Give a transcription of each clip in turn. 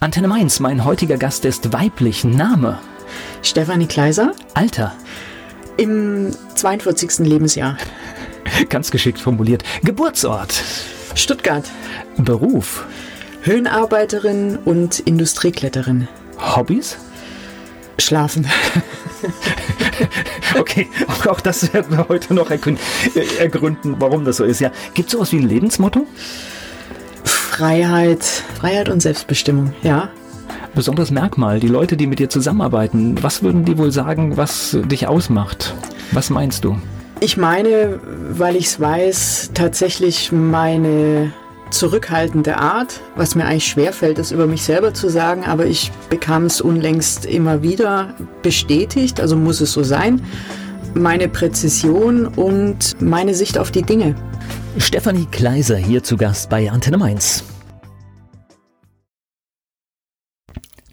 Antenne Mainz, mein heutiger Gast ist weiblich. Name? Stefanie Kleiser. Alter? Im 42. Lebensjahr. Ganz geschickt formuliert. Geburtsort? Stuttgart. Beruf? Höhenarbeiterin und Industriekletterin. Hobbys? Schlafen. okay, auch das werden wir heute noch ergründen, warum das so ist. Ja, gibt es sowas wie ein Lebensmotto? Freiheit, Freiheit und Selbstbestimmung, ja. Besonderes Merkmal, die Leute, die mit dir zusammenarbeiten, was würden die wohl sagen, was dich ausmacht? Was meinst du? Ich meine, weil ich es weiß, tatsächlich meine zurückhaltende Art, was mir eigentlich schwerfällt, das über mich selber zu sagen, aber ich bekam es unlängst immer wieder bestätigt, also muss es so sein. Meine Präzision und meine Sicht auf die Dinge. Stefanie Kleiser hier zu Gast bei Antenne Mainz.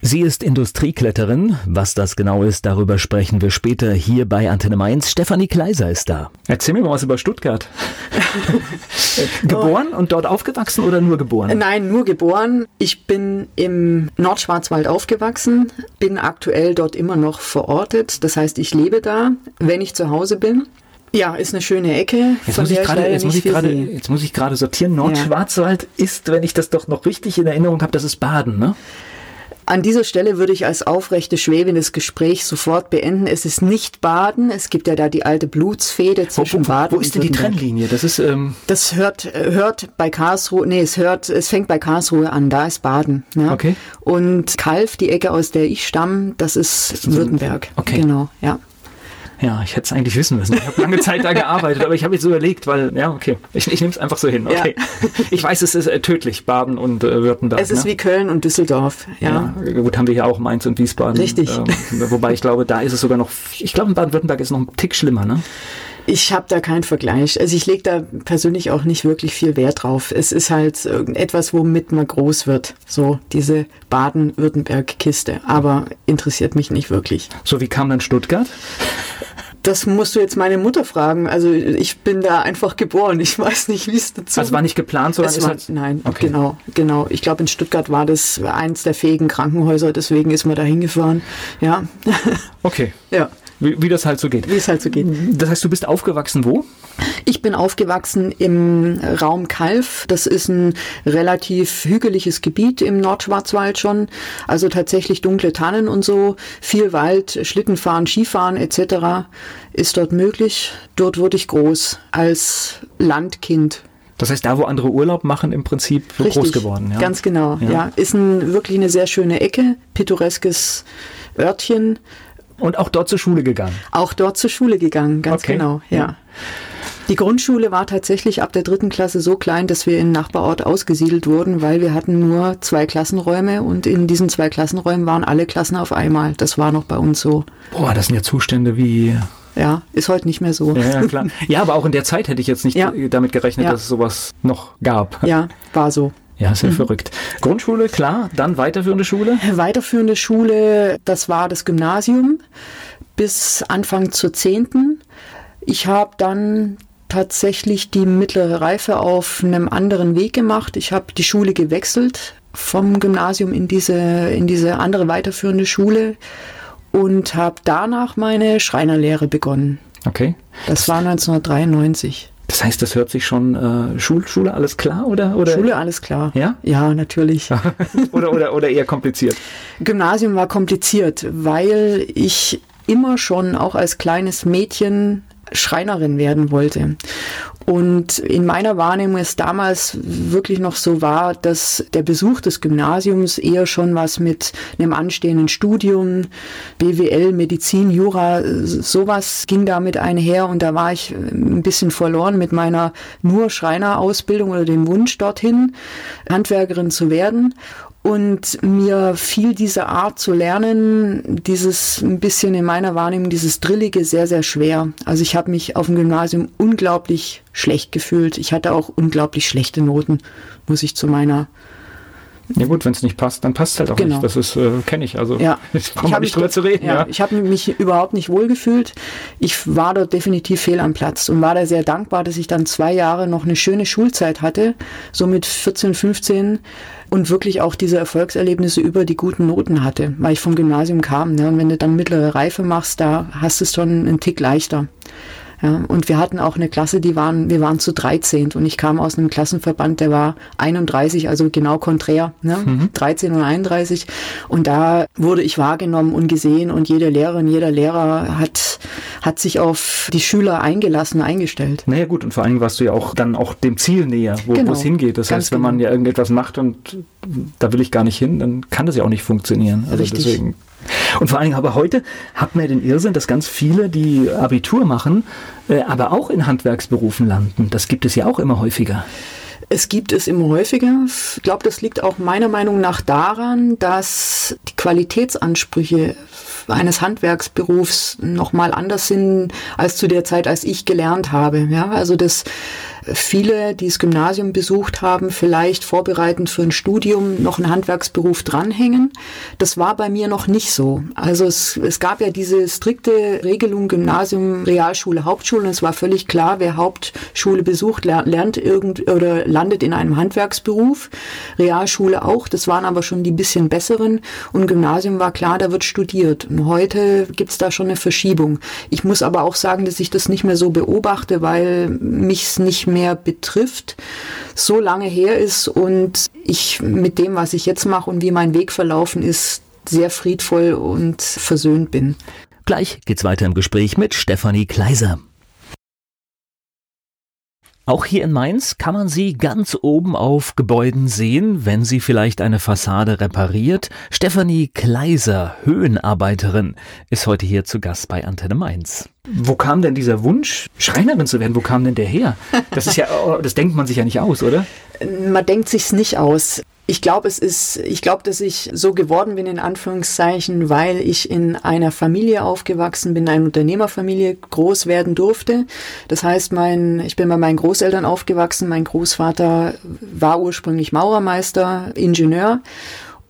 Sie ist Industriekletterin. Was das genau ist, darüber sprechen wir später hier bei Antenne Mainz. Stefanie Kleiser ist da. Erzähl mir mal was über Stuttgart. geboren und dort aufgewachsen oder nur geboren? Nein, nur geboren. Ich bin im Nordschwarzwald aufgewachsen, bin aktuell dort immer noch verortet. Das heißt, ich lebe da, wenn ich zu Hause bin. Ja, ist eine schöne Ecke. Jetzt muss, ich grade, jetzt, muss ich grade, jetzt muss ich gerade sortieren. Nordschwarzwald ja. ist, wenn ich das doch noch richtig in Erinnerung habe, das ist Baden, ne? An dieser Stelle würde ich als aufrechte Schwäbin das Gespräch sofort beenden. Es ist nicht Baden. Es gibt ja da die alte Blutsfehde zwischen wo, wo, Baden wo ist denn die Trennlinie? Das ist ähm das hört hört bei Karlsruhe. Nee, es hört es fängt bei Karlsruhe an. Da ist Baden. Ja? Okay. Und Kalf, die Ecke aus der ich stamme, das ist, das ist Württemberg. Okay. Genau. Ja. Ja, ich hätte es eigentlich wissen müssen. Ich habe lange Zeit da gearbeitet, aber ich habe jetzt so überlegt, weil, ja, okay, ich, ich nehme es einfach so hin. Okay. Ja. Ich weiß, es ist äh, tödlich, Baden und äh, Württemberg. Es ist ne? wie Köln und Düsseldorf, ja. ja. Gut, haben wir hier auch Mainz und Wiesbaden. Richtig. Ähm, wobei ich glaube, da ist es sogar noch, ich glaube, in Baden-Württemberg ist es noch ein Tick schlimmer, ne? Ich habe da keinen Vergleich. Also ich lege da persönlich auch nicht wirklich viel Wert drauf. Es ist halt etwas, womit man groß wird. So diese Baden-Württemberg-Kiste. Aber interessiert mich nicht wirklich. So, wie kam dann Stuttgart? Das musst du jetzt meine Mutter fragen. Also ich bin da einfach geboren. Ich weiß nicht, wie es dazu. Also war nicht geplant, sondern es war, halt nein, okay. genau, genau. Ich glaube in Stuttgart war das eins der fähigen Krankenhäuser, deswegen ist man da hingefahren. Ja. Okay. ja. Wie, wie das halt so geht. Wie es halt so geht. Das heißt, du bist aufgewachsen wo? Ich bin aufgewachsen im Raum Kalf. Das ist ein relativ hügeliges Gebiet im Nordschwarzwald schon. Also tatsächlich dunkle Tannen und so. Viel Wald, Schlittenfahren, Skifahren etc. ist dort möglich. Dort wurde ich groß als Landkind. Das heißt, da, wo andere Urlaub machen, im Prinzip Richtig, groß geworden. Ja? Ganz genau, ja. ja. Ist ein, wirklich eine sehr schöne Ecke, pittoreskes Örtchen. Und auch dort zur Schule gegangen? Auch dort zur Schule gegangen, ganz okay. genau, ja. ja. Die Grundschule war tatsächlich ab der dritten Klasse so klein, dass wir in Nachbarort ausgesiedelt wurden, weil wir hatten nur zwei Klassenräume und in diesen zwei Klassenräumen waren alle Klassen auf einmal. Das war noch bei uns so. Boah, das sind ja Zustände wie ja, ist heute nicht mehr so. Ja, klar. Ja, aber auch in der Zeit hätte ich jetzt nicht ja. damit gerechnet, ja. dass es sowas noch gab. Ja, war so. Ja, sehr mhm. verrückt. Grundschule, klar, dann weiterführende Schule? Weiterführende Schule, das war das Gymnasium bis Anfang zur zehnten. Ich habe dann tatsächlich die mittlere Reife auf einem anderen Weg gemacht. Ich habe die Schule gewechselt vom Gymnasium in diese, in diese andere weiterführende Schule und habe danach meine Schreinerlehre begonnen. Okay. Das war 1993. Das heißt, das hört sich schon äh, Schul Schule alles klar oder, oder? Schule alles klar. Ja? Ja, natürlich. oder, oder, oder eher kompliziert? Gymnasium war kompliziert, weil ich immer schon auch als kleines Mädchen Schreinerin werden wollte. Und in meiner Wahrnehmung ist damals wirklich noch so war, dass der Besuch des Gymnasiums eher schon was mit einem anstehenden Studium, BWL, Medizin, Jura, sowas ging damit einher. Und da war ich ein bisschen verloren mit meiner nur Schreinerausbildung oder dem Wunsch dorthin, Handwerkerin zu werden. Und mir fiel diese Art zu lernen, dieses ein bisschen in meiner Wahrnehmung, dieses Drillige sehr, sehr schwer. Also ich habe mich auf dem Gymnasium unglaublich schlecht gefühlt. Ich hatte auch unglaublich schlechte Noten, muss ich zu meiner Ja gut, wenn es nicht passt, dann passt es halt auch genau. nicht. Das ist, äh, kenne ich. Also ja. ich brauche nicht drüber zu reden. Ja, ja. Ich habe mich überhaupt nicht wohlgefühlt. Ich war dort definitiv fehl am Platz und war da sehr dankbar, dass ich dann zwei Jahre noch eine schöne Schulzeit hatte, so mit 14, 15 und wirklich auch diese Erfolgserlebnisse über die guten Noten hatte, weil ich vom Gymnasium kam. Ne? Und wenn du dann mittlere Reife machst, da hast du es schon einen Tick leichter. Ja, und wir hatten auch eine Klasse, die waren, wir waren zu 13 und ich kam aus einem Klassenverband, der war 31, also genau konträr, ne? Mhm. 13 und 31. Und da wurde ich wahrgenommen und gesehen und jede Lehrerin, jeder Lehrer hat, hat sich auf die Schüler eingelassen, eingestellt. Naja gut, und vor allem warst du ja auch dann auch dem Ziel näher, wo, genau. es hingeht. Das heißt, wenn genau. man ja irgendetwas macht und da will ich gar nicht hin, dann kann das ja auch nicht funktionieren. Also Richtig. deswegen und vor allen Dingen aber heute hat man ja den Irrsinn, dass ganz viele, die Abitur machen, äh, aber auch in Handwerksberufen landen. Das gibt es ja auch immer häufiger. Es gibt es immer häufiger. Ich glaube, das liegt auch meiner Meinung nach daran, dass die Qualitätsansprüche eines Handwerksberufs nochmal anders sind als zu der Zeit, als ich gelernt habe. Ja, also das viele, die das Gymnasium besucht haben, vielleicht vorbereitend für ein Studium noch einen Handwerksberuf dranhängen. Das war bei mir noch nicht so. Also es, es gab ja diese strikte Regelung Gymnasium, Realschule, Hauptschule. Und es war völlig klar, wer Hauptschule besucht, lernt irgend oder landet in einem Handwerksberuf. Realschule auch. Das waren aber schon die bisschen besseren. Und Gymnasium war klar, da wird studiert. Und heute gibt's da schon eine Verschiebung. Ich muss aber auch sagen, dass ich das nicht mehr so beobachte, weil mich's nicht mehr betrifft, so lange her ist und ich mit dem, was ich jetzt mache und wie mein Weg verlaufen ist, sehr friedvoll und versöhnt bin. Gleich geht's weiter im Gespräch mit Stefanie Kleiser. Auch hier in Mainz kann man sie ganz oben auf Gebäuden sehen, wenn sie vielleicht eine Fassade repariert. Stefanie Kleiser, Höhenarbeiterin, ist heute hier zu Gast bei Antenne Mainz. Wo kam denn dieser Wunsch, Schreinerin zu werden? Wo kam denn der her? Das ist ja, das denkt man sich ja nicht aus, oder? Man denkt sich's nicht aus. Ich glaube, es ist, ich glaube, dass ich so geworden bin, in Anführungszeichen, weil ich in einer Familie aufgewachsen bin, einer Unternehmerfamilie groß werden durfte. Das heißt, mein, ich bin bei meinen Großeltern aufgewachsen. Mein Großvater war ursprünglich Maurermeister, Ingenieur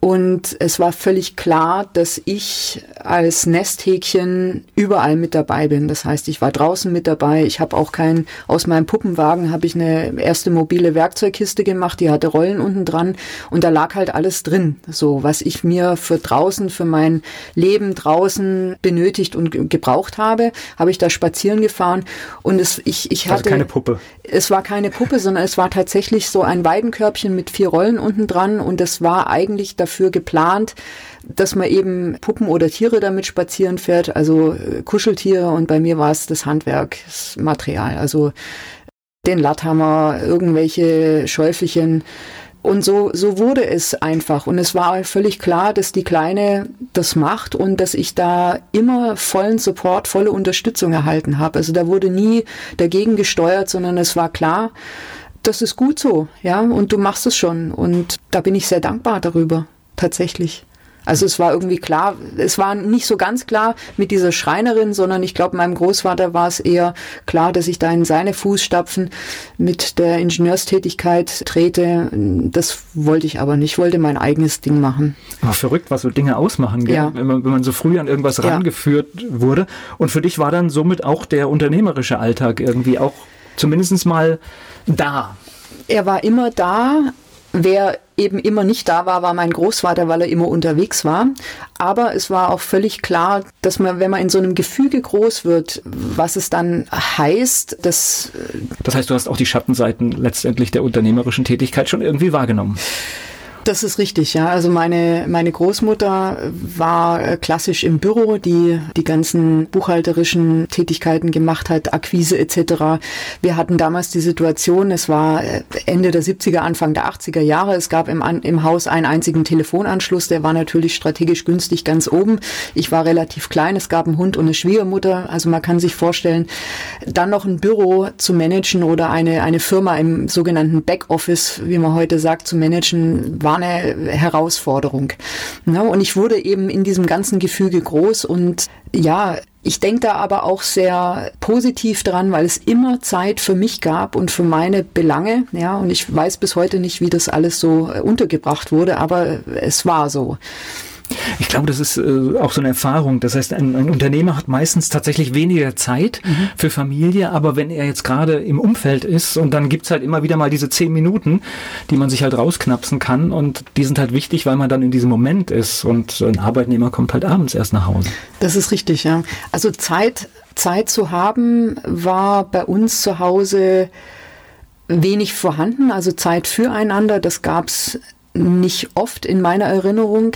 und es war völlig klar, dass ich als Nesthäkchen überall mit dabei bin. Das heißt, ich war draußen mit dabei. Ich habe auch kein, aus meinem Puppenwagen habe ich eine erste mobile Werkzeugkiste gemacht, die hatte Rollen unten dran und da lag halt alles drin. So, was ich mir für draußen, für mein Leben draußen benötigt und gebraucht habe, habe ich da spazieren gefahren und es, ich, ich hatte. Also keine Puppe. Es war keine Puppe, sondern es war tatsächlich so ein Weidenkörbchen mit vier Rollen unten dran und das war eigentlich dafür dafür geplant, dass man eben Puppen oder Tiere damit spazieren fährt, also äh, Kuscheltiere und bei mir war es das Handwerksmaterial, also den Latthammer, irgendwelche Schäufelchen. Und so, so wurde es einfach. Und es war völlig klar, dass die Kleine das macht und dass ich da immer vollen Support, volle Unterstützung erhalten habe. Also da wurde nie dagegen gesteuert, sondern es war klar, das ist gut so, ja, und du machst es schon. Und da bin ich sehr dankbar darüber tatsächlich. Also es war irgendwie klar, es war nicht so ganz klar mit dieser Schreinerin, sondern ich glaube, meinem Großvater war es eher klar, dass ich da in seine Fußstapfen mit der Ingenieurstätigkeit trete. Das wollte ich aber nicht, ich wollte mein eigenes Ding machen. Aber verrückt, was so Dinge ausmachen, gell? Ja. Wenn, man, wenn man so früh an irgendwas ja. rangeführt wurde. Und für dich war dann somit auch der unternehmerische Alltag irgendwie auch zumindest mal da. Er war immer da, Wer eben immer nicht da war, war mein Großvater, weil er immer unterwegs war. Aber es war auch völlig klar, dass man, wenn man in so einem Gefüge groß wird, was es dann heißt, dass. Äh, das heißt, du hast auch die Schattenseiten letztendlich der unternehmerischen Tätigkeit schon irgendwie wahrgenommen. Das ist richtig, ja. Also meine, meine Großmutter war äh, klassisch im Büro, die die ganzen buchhalterischen Tätigkeiten gemacht hat, Akquise etc. Wir hatten damals die Situation, es war äh, Ende der 70er, Anfang der 80er Jahre. Es gab im, im Haus einen einzigen Telefonanschluss, der war natürlich strategisch günstig ganz oben. Ich war relativ klein, es gab einen Hund und eine Schwiegermutter. Also man kann sich vorstellen, dann noch ein Büro zu managen oder eine, eine Firma im sogenannten Backoffice, wie man heute sagt, zu managen, war war eine Herausforderung. Ne? Und ich wurde eben in diesem ganzen Gefüge groß und ja, Ich denke da aber auch sehr positiv dran, weil es immer Zeit für mich gab und für meine Belange. Ja, und ich weiß bis heute nicht, wie das alles so untergebracht wurde, aber es war so. Ich glaube, das ist äh, auch so eine Erfahrung. Das heißt, ein, ein Unternehmer hat meistens tatsächlich weniger Zeit mhm. für Familie, aber wenn er jetzt gerade im Umfeld ist und dann gibt's halt immer wieder mal diese zehn Minuten, die man sich halt rausknapsen kann und die sind halt wichtig, weil man dann in diesem Moment ist und ein Arbeitnehmer kommt halt abends erst nach Hause. Das ist richtig, ja. Also Zeit, Zeit zu haben war bei uns zu Hause wenig vorhanden, also Zeit füreinander, das gab's nicht oft in meiner Erinnerung.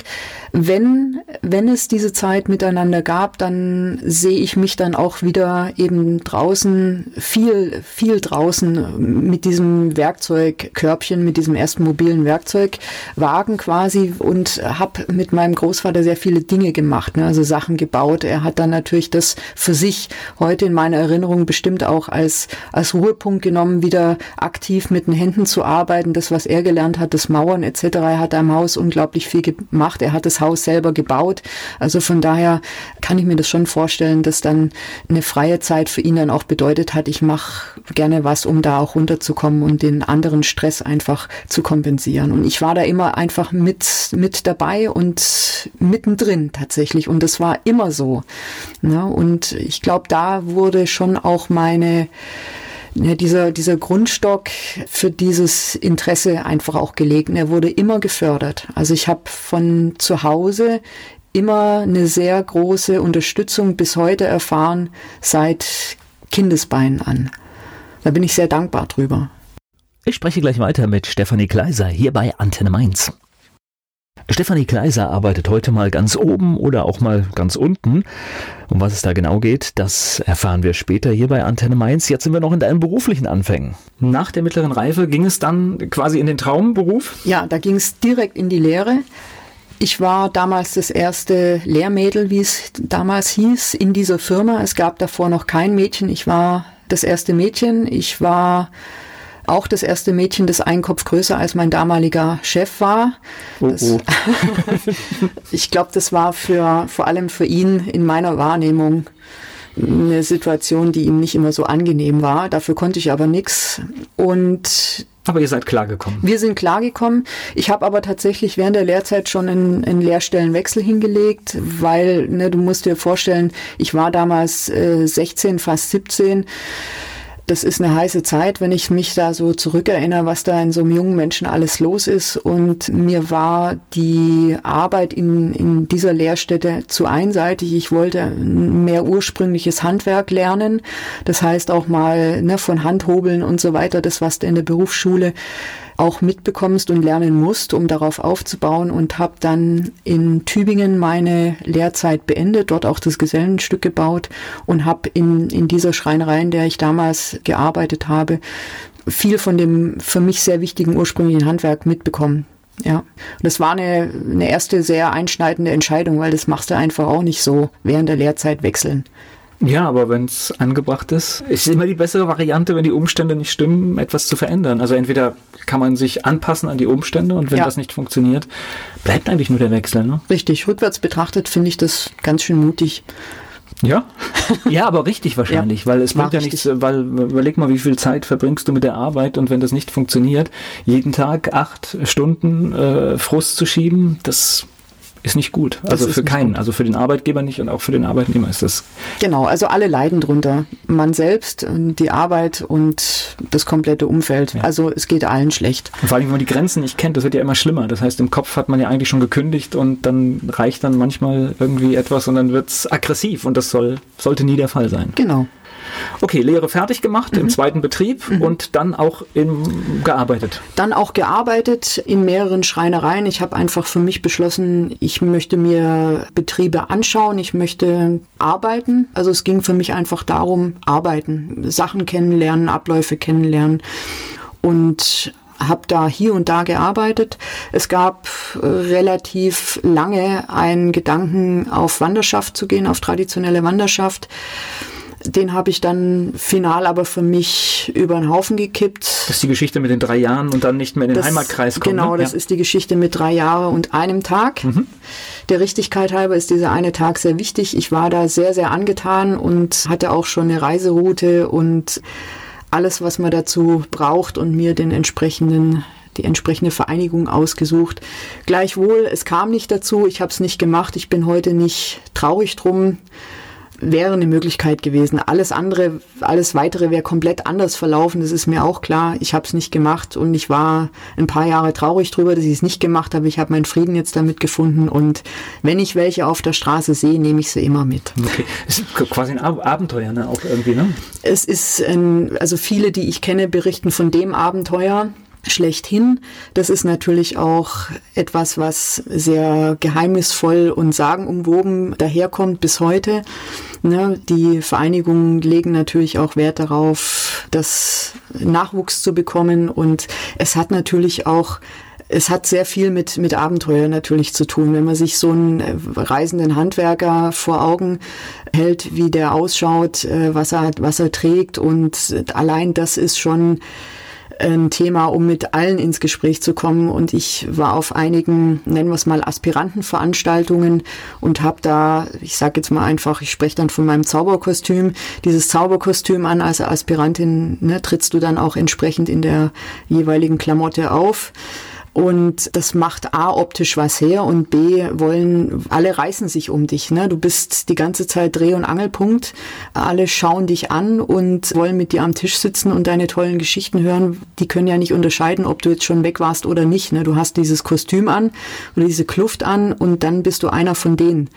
Wenn, wenn es diese Zeit miteinander gab, dann sehe ich mich dann auch wieder eben draußen, viel, viel draußen mit diesem Werkzeugkörbchen, mit diesem ersten mobilen Werkzeugwagen quasi und habe mit meinem Großvater sehr viele Dinge gemacht, ne? also Sachen gebaut. Er hat dann natürlich das für sich heute in meiner Erinnerung bestimmt auch als, als Ruhepunkt genommen, wieder aktiv mit den Händen zu arbeiten, das, was er gelernt hat, das Mauern etc er hat am Haus unglaublich viel gemacht. Er hat das selber gebaut. Also von daher kann ich mir das schon vorstellen, dass dann eine freie Zeit für ihn dann auch bedeutet hat, ich mache gerne was, um da auch runterzukommen und den anderen Stress einfach zu kompensieren. Und ich war da immer einfach mit, mit dabei und mittendrin tatsächlich. Und das war immer so. Ja, und ich glaube, da wurde schon auch meine dieser, dieser Grundstock für dieses Interesse einfach auch gelegt. er wurde immer gefördert. Also ich habe von zu Hause immer eine sehr große Unterstützung bis heute erfahren, seit Kindesbeinen an. Da bin ich sehr dankbar drüber. Ich spreche gleich weiter mit Stefanie Kleiser hier bei Antenne Mainz. Stefanie Kleiser arbeitet heute mal ganz oben oder auch mal ganz unten. Um was es da genau geht, das erfahren wir später hier bei Antenne Mainz. Jetzt sind wir noch in deinen beruflichen Anfängen. Nach der mittleren Reife ging es dann quasi in den Traumberuf? Ja, da ging es direkt in die Lehre. Ich war damals das erste Lehrmädel, wie es damals hieß, in dieser Firma. Es gab davor noch kein Mädchen. Ich war das erste Mädchen. Ich war auch das erste Mädchen, das einen Kopf größer als mein damaliger Chef war. Oh, oh. ich glaube, das war für, vor allem für ihn in meiner Wahrnehmung eine Situation, die ihm nicht immer so angenehm war. Dafür konnte ich aber nichts. Und aber ihr seid klargekommen. Wir sind klargekommen. Ich habe aber tatsächlich während der Lehrzeit schon einen, einen Lehrstellenwechsel hingelegt, weil ne, du musst dir vorstellen, ich war damals äh, 16, fast 17 das ist eine heiße Zeit, wenn ich mich da so zurückerinnere, was da in so einem jungen Menschen alles los ist. Und mir war die Arbeit in, in dieser Lehrstätte zu einseitig. Ich wollte mehr ursprüngliches Handwerk lernen. Das heißt auch mal ne, von Handhobeln und so weiter, das, was in der Berufsschule auch mitbekommst und lernen musst, um darauf aufzubauen und habe dann in Tübingen meine Lehrzeit beendet, dort auch das Gesellenstück gebaut und habe in, in dieser Schreinerei, in der ich damals gearbeitet habe, viel von dem für mich sehr wichtigen ursprünglichen Handwerk mitbekommen. Ja, und das war eine, eine erste sehr einschneidende Entscheidung, weil das machst du einfach auch nicht so während der Lehrzeit wechseln. Ja, aber wenn es angebracht ist, ist immer die bessere Variante, wenn die Umstände nicht stimmen, etwas zu verändern. Also entweder kann man sich anpassen an die Umstände und wenn ja. das nicht funktioniert, bleibt eigentlich nur der Wechsel. Ne? Richtig, rückwärts betrachtet finde ich das ganz schön mutig. Ja, ja, aber richtig wahrscheinlich, ja, weil es bringt ja nichts, weil überleg mal, wie viel Zeit verbringst du mit der Arbeit und wenn das nicht funktioniert, jeden Tag acht Stunden äh, Frust zu schieben, das ist nicht gut. Also für keinen, gut. also für den Arbeitgeber nicht und auch für den Arbeitnehmer ist das. Genau, also alle leiden drunter. Man selbst, die Arbeit und das komplette Umfeld. Ja. Also es geht allen schlecht. Und vor allem, wenn man die Grenzen nicht kennt, das wird ja immer schlimmer. Das heißt, im Kopf hat man ja eigentlich schon gekündigt und dann reicht dann manchmal irgendwie etwas und dann wird es aggressiv und das soll, sollte nie der Fall sein. Genau. Okay, Lehre fertig gemacht mhm. im zweiten Betrieb mhm. und dann auch im, gearbeitet. Dann auch gearbeitet in mehreren Schreinereien. Ich habe einfach für mich beschlossen, ich möchte mir Betriebe anschauen, ich möchte arbeiten. Also es ging für mich einfach darum, arbeiten, Sachen kennenlernen, Abläufe kennenlernen und habe da hier und da gearbeitet. Es gab äh, relativ lange einen Gedanken, auf Wanderschaft zu gehen, auf traditionelle Wanderschaft Den habe ich dann final aber für mich über den Haufen gekippt. Das ist die Geschichte mit den drei Jahren und dann nicht mehr in den das, Heimatkreis kommen. Genau, ne? das ja. ist die Geschichte mit drei Jahren und einem Tag. Mhm. Der Richtigkeit halber ist dieser eine Tag sehr wichtig. Ich war da sehr, sehr angetan und hatte auch schon eine Reiseroute und alles, was man dazu braucht und mir den entsprechenden die entsprechende Vereinigung ausgesucht. Gleichwohl, es kam nicht dazu, ich habe es nicht gemacht, ich bin heute nicht traurig drum wäre eine Möglichkeit gewesen. Alles andere, alles weitere wäre komplett anders verlaufen, das ist mir auch klar. Ich habe es nicht gemacht und ich war ein paar Jahre traurig drüber, dass ich es nicht gemacht habe. Ich habe meinen Frieden jetzt damit gefunden und wenn ich welche auf der Straße sehe, nehme ich sie immer mit. Okay. Es ist quasi ein Abenteuer, ne? Auch irgendwie, ne? Es ist, ein, also viele, die ich kenne, berichten von dem Abenteuer schlechthin. Das ist natürlich auch etwas, was sehr geheimnisvoll und sagenumwoben daherkommt bis heute. Ne, die Vereinigungen legen natürlich auch Wert darauf, das Nachwuchs zu bekommen und es hat natürlich auch es hat sehr viel mit, mit Abenteuer natürlich zu tun. Wenn man sich so einen äh, reisenden Handwerker vor Augen hält, wie der ausschaut, äh, was er, was er trägt und allein das ist schon ein Thema, um mit allen ins Gespräch zu kommen. Und ich war auf einigen, nennen wir es mal, Aspirantenveranstaltungen und habe da, ich sage jetzt mal einfach, ich spreche dann von meinem Zauberkostüm, dieses Zauberkostüm an. Als Aspirantin ne, trittst du dann auch entsprechend in der jeweiligen Klamotte auf. Und das macht A optisch was her und B wollen, alle reißen sich um dich. Ne? Du bist die ganze Zeit Dreh- und Angelpunkt. Alle schauen dich an und wollen mit dir am Tisch sitzen und deine tollen Geschichten hören. Die können ja nicht unterscheiden, ob du jetzt schon weg warst oder nicht. Ne? Du hast dieses Kostüm an oder diese Kluft an und dann bist du einer von denen.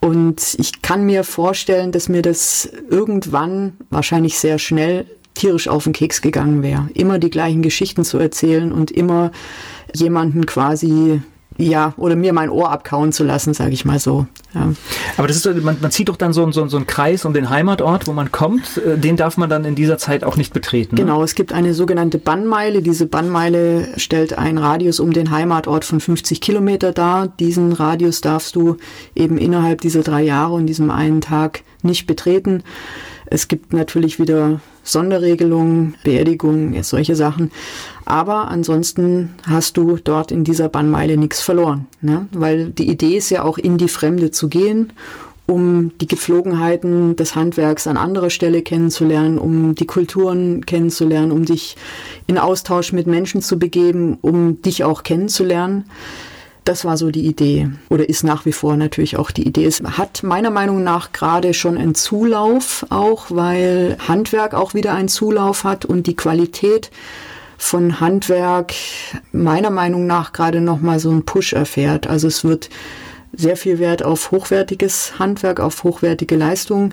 Und ich kann mir vorstellen, dass mir das irgendwann, wahrscheinlich sehr schnell, tierisch auf den Keks gegangen wäre. Immer die gleichen Geschichten zu erzählen und immer jemanden quasi ja, oder mir mein Ohr abkauen zu lassen, sage ich mal so. Ja. Aber das ist, man, man zieht doch dann so, so, so einen Kreis um den Heimatort, wo man kommt. Äh, den darf man dann in dieser Zeit auch nicht betreten. Ne? Genau, es gibt eine sogenannte Bannmeile. Diese Bannmeile stellt einen Radius um den Heimatort von 50 Kilometer dar. Diesen Radius darfst du eben innerhalb dieser drei Jahre und diesem einen Tag nicht betreten. Es gibt natürlich wieder Sonderregelungen, Beerdigungen, solche Sachen. Aber ansonsten hast du dort in dieser Bannmeile nichts verloren. Ne? Weil die Idee ist ja auch in die Fremde zu gehen, um die Gepflogenheiten des Handwerks an anderer Stelle kennenzulernen, um die Kulturen kennenzulernen, um dich in Austausch mit Menschen zu begeben, um dich auch kennenzulernen. Das war so die Idee oder ist nach wie vor natürlich auch die Idee. Es hat meiner Meinung nach gerade schon einen Zulauf auch, weil Handwerk auch wieder einen Zulauf hat und die Qualität von Handwerk meiner Meinung nach gerade noch mal so einen Push erfährt. Also es wird sehr viel Wert auf hochwertiges Handwerk, auf hochwertige Leistung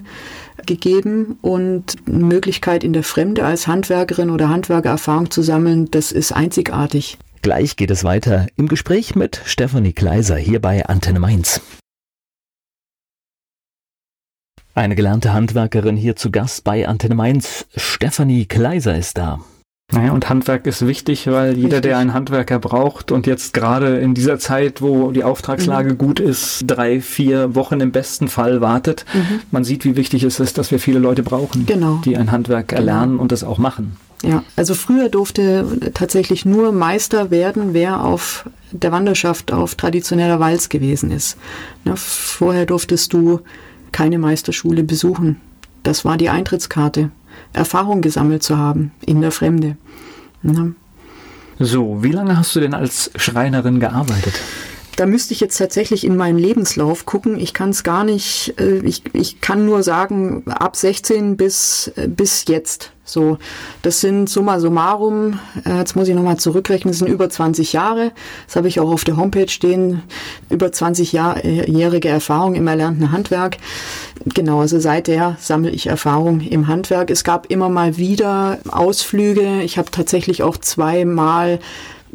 gegeben und Möglichkeit in der Fremde als Handwerkerin oder Handwerker Erfahrung zu sammeln, das ist einzigartig. Gleich geht es weiter im Gespräch mit Stefanie Kleiser hier bei Antenne Mainz. Eine gelernte Handwerkerin hier zu Gast bei Antenne Mainz. Stefanie Kleiser ist da. Naja, und Handwerk ist wichtig, weil jeder, Richtig. der einen Handwerker braucht und jetzt gerade in dieser Zeit, wo die Auftragslage mhm. gut ist, drei, vier Wochen im besten Fall wartet, mhm. man sieht, wie wichtig es ist, dass wir viele Leute brauchen, genau. die ein Handwerk erlernen genau. und das auch machen. Ja, also früher durfte tatsächlich nur Meister werden, wer auf der Wanderschaft auf traditioneller Walz gewesen ist. Ne, vorher durftest du keine Meisterschule besuchen. Das war die Eintrittskarte, Erfahrung gesammelt zu haben in der Fremde. Ne? So, wie lange hast du denn als Schreinerin gearbeitet? Da müsste ich jetzt tatsächlich in meinen Lebenslauf gucken. Ich kann es gar nicht, äh, ich, ich kann nur sagen, ab 16 bis, äh, bis jetzt. So, das sind summa summarum, äh, jetzt muss ich nochmal zurückrechnen, das sind über 20 Jahre. Das habe ich auch auf der Homepage stehen, über 20-jährige Erfahrung im erlernten Handwerk. Genau, also seither sammle ich Erfahrung im Handwerk. Es gab immer mal wieder Ausflüge. Ich habe tatsächlich auch zweimal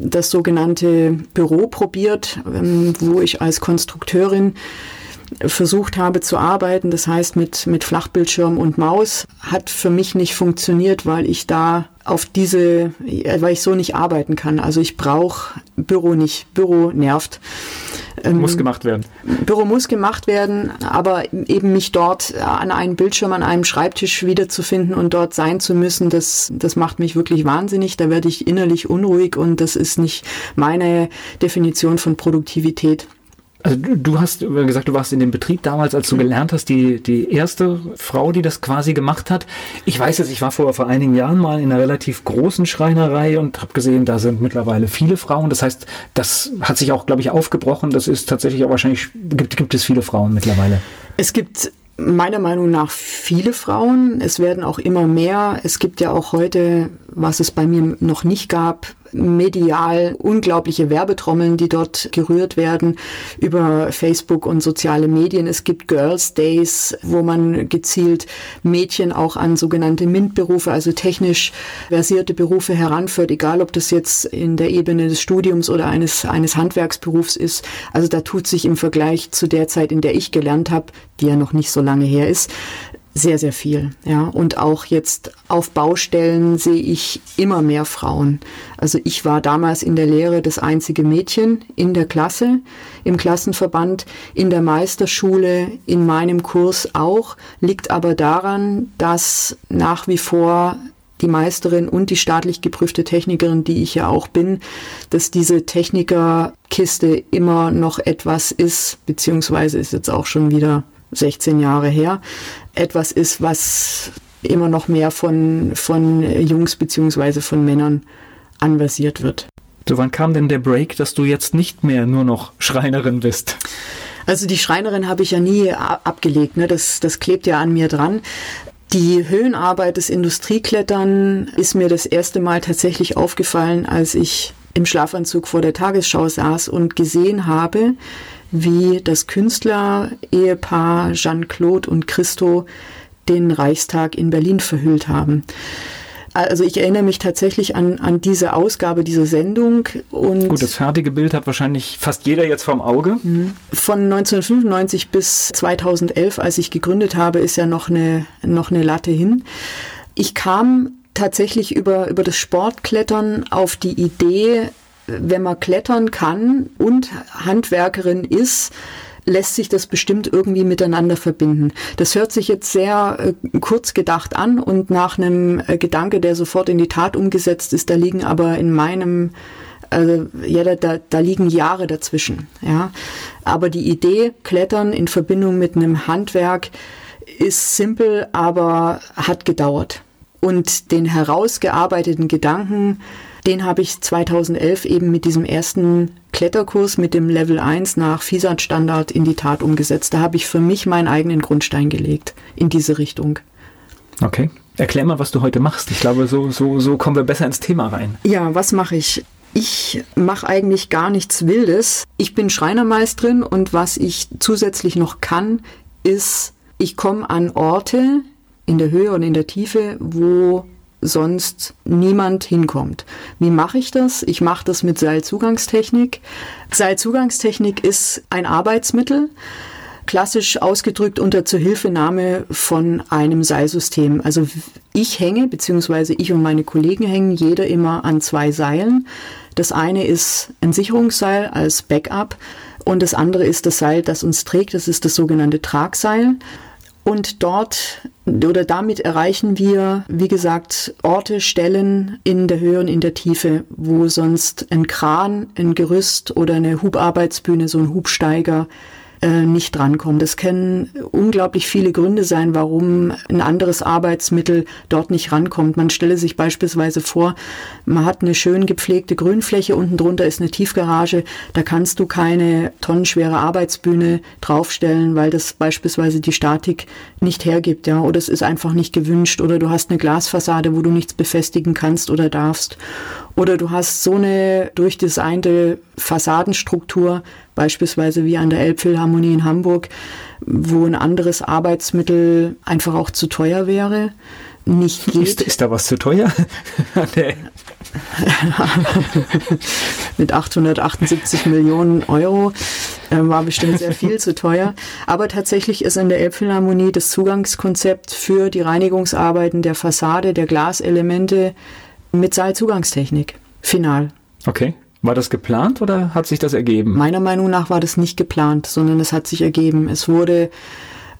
das sogenannte Büro probiert, ähm, wo ich als Konstrukteurin versucht habe zu arbeiten, das heißt mit, mit Flachbildschirm und Maus, hat für mich nicht funktioniert, weil ich da auf diese, weil ich so nicht arbeiten kann. Also ich brauche Büro nicht. Büro nervt. Ähm, muss gemacht werden. Büro muss gemacht werden, aber eben mich dort an einem Bildschirm, an einem Schreibtisch wiederzufinden und dort sein zu müssen, das, das macht mich wirklich wahnsinnig. Da werde ich innerlich unruhig und das ist nicht meine Definition von Produktivität. Also du, du hast gesagt, du warst in dem Betrieb damals, als du mhm. gelernt hast, die, die erste Frau, die das quasi gemacht hat. Ich weiß jetzt, ich war vor, vor einigen Jahren mal in einer relativ großen Schreinerei und habe gesehen, da sind mittlerweile viele Frauen. Das heißt, das hat sich auch, glaube ich, aufgebrochen. Das ist tatsächlich auch wahrscheinlich, gibt, gibt es viele Frauen mittlerweile. Es gibt meiner Meinung nach viele Frauen. Es werden auch immer mehr. Es gibt ja auch heute, was es bei mir noch nicht gab, medial unglaubliche Werbetrommeln, die dort gerührt werden über Facebook und soziale Medien. Es gibt Girls Days, wo man gezielt Mädchen auch an sogenannte MINT-Berufe, also technisch versierte Berufe heranführt, egal ob das jetzt in der Ebene des Studiums oder eines, eines Handwerksberufs ist. Also da tut sich im Vergleich zu der Zeit, in der ich gelernt habe, die ja noch nicht so lange her ist, sehr, sehr viel. Ja, und auch jetzt auf Baustellen sehe ich immer mehr Frauen. Also ich war damals in der Lehre das einzige Mädchen in der Klasse, im Klassenverband, in der Meisterschule, in meinem Kurs auch, liegt aber daran, dass nach wie vor die Meisterin und die staatlich geprüfte Technikerin, die ich ja auch bin, dass diese Technikerkiste immer noch etwas ist, beziehungsweise ist jetzt auch schon wieder 16 Jahre her, etwas ist, was immer noch mehr von, von Jungs beziehungsweise von Männern anversiert wird. So, wann kam denn der Break, dass du jetzt nicht mehr nur noch Schreinerin bist? Also die Schreinerin habe ich ja nie abgelegt, ne? das, das klebt ja an mir dran. Die Höhenarbeit des Industrieklettern ist mir das erste Mal tatsächlich aufgefallen, als ich im Schlafanzug vor der Tagesschau saß und gesehen habe, wie das Künstler-Ehepaar Jean-Claude und Christo den Reichstag in Berlin verhüllt haben. Also ich erinnere mich tatsächlich an, an diese Ausgabe dieser Sendung. Und Gut, das fertige Bild hat wahrscheinlich fast jeder jetzt vorm Auge. Mhm. Von 1995 bis 2011, als ich gegründet habe, ist ja noch eine, noch eine Latte hin. Ich kam tatsächlich über, über das Sportklettern auf die Idee, wenn man klettern kann und Handwerkerin ist, lässt sich das bestimmt irgendwie miteinander verbinden. Das hört sich jetzt sehr äh, kurz gedacht an und nach einem äh, Gedanke, der sofort in die Tat umgesetzt ist, da liegen aber in meinem also ja, da, da, liegen Jahre dazwischen. Ja, aber die Idee Klettern in Verbindung mit einem Handwerk ist simpel, aber hat gedauert. Und den herausgearbeiteten Gedanken den habe ich 2011 eben mit diesem ersten Kletterkurs mit dem Level 1 nach FISAT-Standard in die Tat umgesetzt. Da habe ich für mich meinen eigenen Grundstein gelegt in diese Richtung. Okay. Erklär mal, was du heute machst. Ich glaube, so, so, so kommen wir besser ins Thema rein. Ja, was mache ich? Ich mache eigentlich gar nichts Wildes. Ich bin Schreinermeisterin und was ich zusätzlich noch kann, ist, ich komme an Orte in der Höhe und in der Tiefe, wo sonst niemand hinkommt. Wie mache ich das? Ich mache das mit Seilzugangstechnik. Seilzugangstechnik ist ein Arbeitsmittel, klassisch ausgedrückt unter Zuhilfenahme von einem Seilsystem. Also ich hänge, beziehungsweise ich und meine Kollegen hängen jeder immer an zwei Seilen. Das eine ist ein Sicherungsseil als Backup und das andere ist das Seil, das uns trägt. Das ist das sogenannte Tragseil. Und dort oder damit erreichen wir, wie gesagt, Orte, Stellen in der Höhe und in der Tiefe, wo sonst ein Kran, ein Gerüst oder eine Hubarbeitsbühne, so ein Hubsteiger äh, nicht drankommen. Das können unglaublich viele Gründe sein, warum ein anderes Arbeitsmittel dort nicht rankommt. Man stelle sich beispielsweise vor, man hat eine schön gepflegte Grünfläche, unten drunter ist eine Tiefgarage, da kannst du keine tonnenschwere Arbeitsbühne draufstellen, weil das beispielsweise die Statik nicht hergibt, ja, oder es ist einfach nicht gewünscht, oder du hast eine Glasfassade, wo du nichts befestigen kannst oder darfst. Oder du hast so eine durchdesignte Fassadenstruktur, beispielsweise wie an der Elbphilharmonie in Hamburg, wo ein anderes Arbeitsmittel einfach auch zu teuer wäre. Nicht geht. Ist, ist da was zu teuer? Mit 878 Millionen Euro äh, war bestimmt sehr viel zu teuer. Aber tatsächlich ist in der Elbphilharmonie das Zugangskonzept für die Reinigungsarbeiten der Fassade, der Glaselemente mit Seilzugangstechnik. Final. Okay. War das geplant oder hat sich das ergeben? Meiner Meinung nach war das nicht geplant, sondern es hat sich ergeben. Es wurde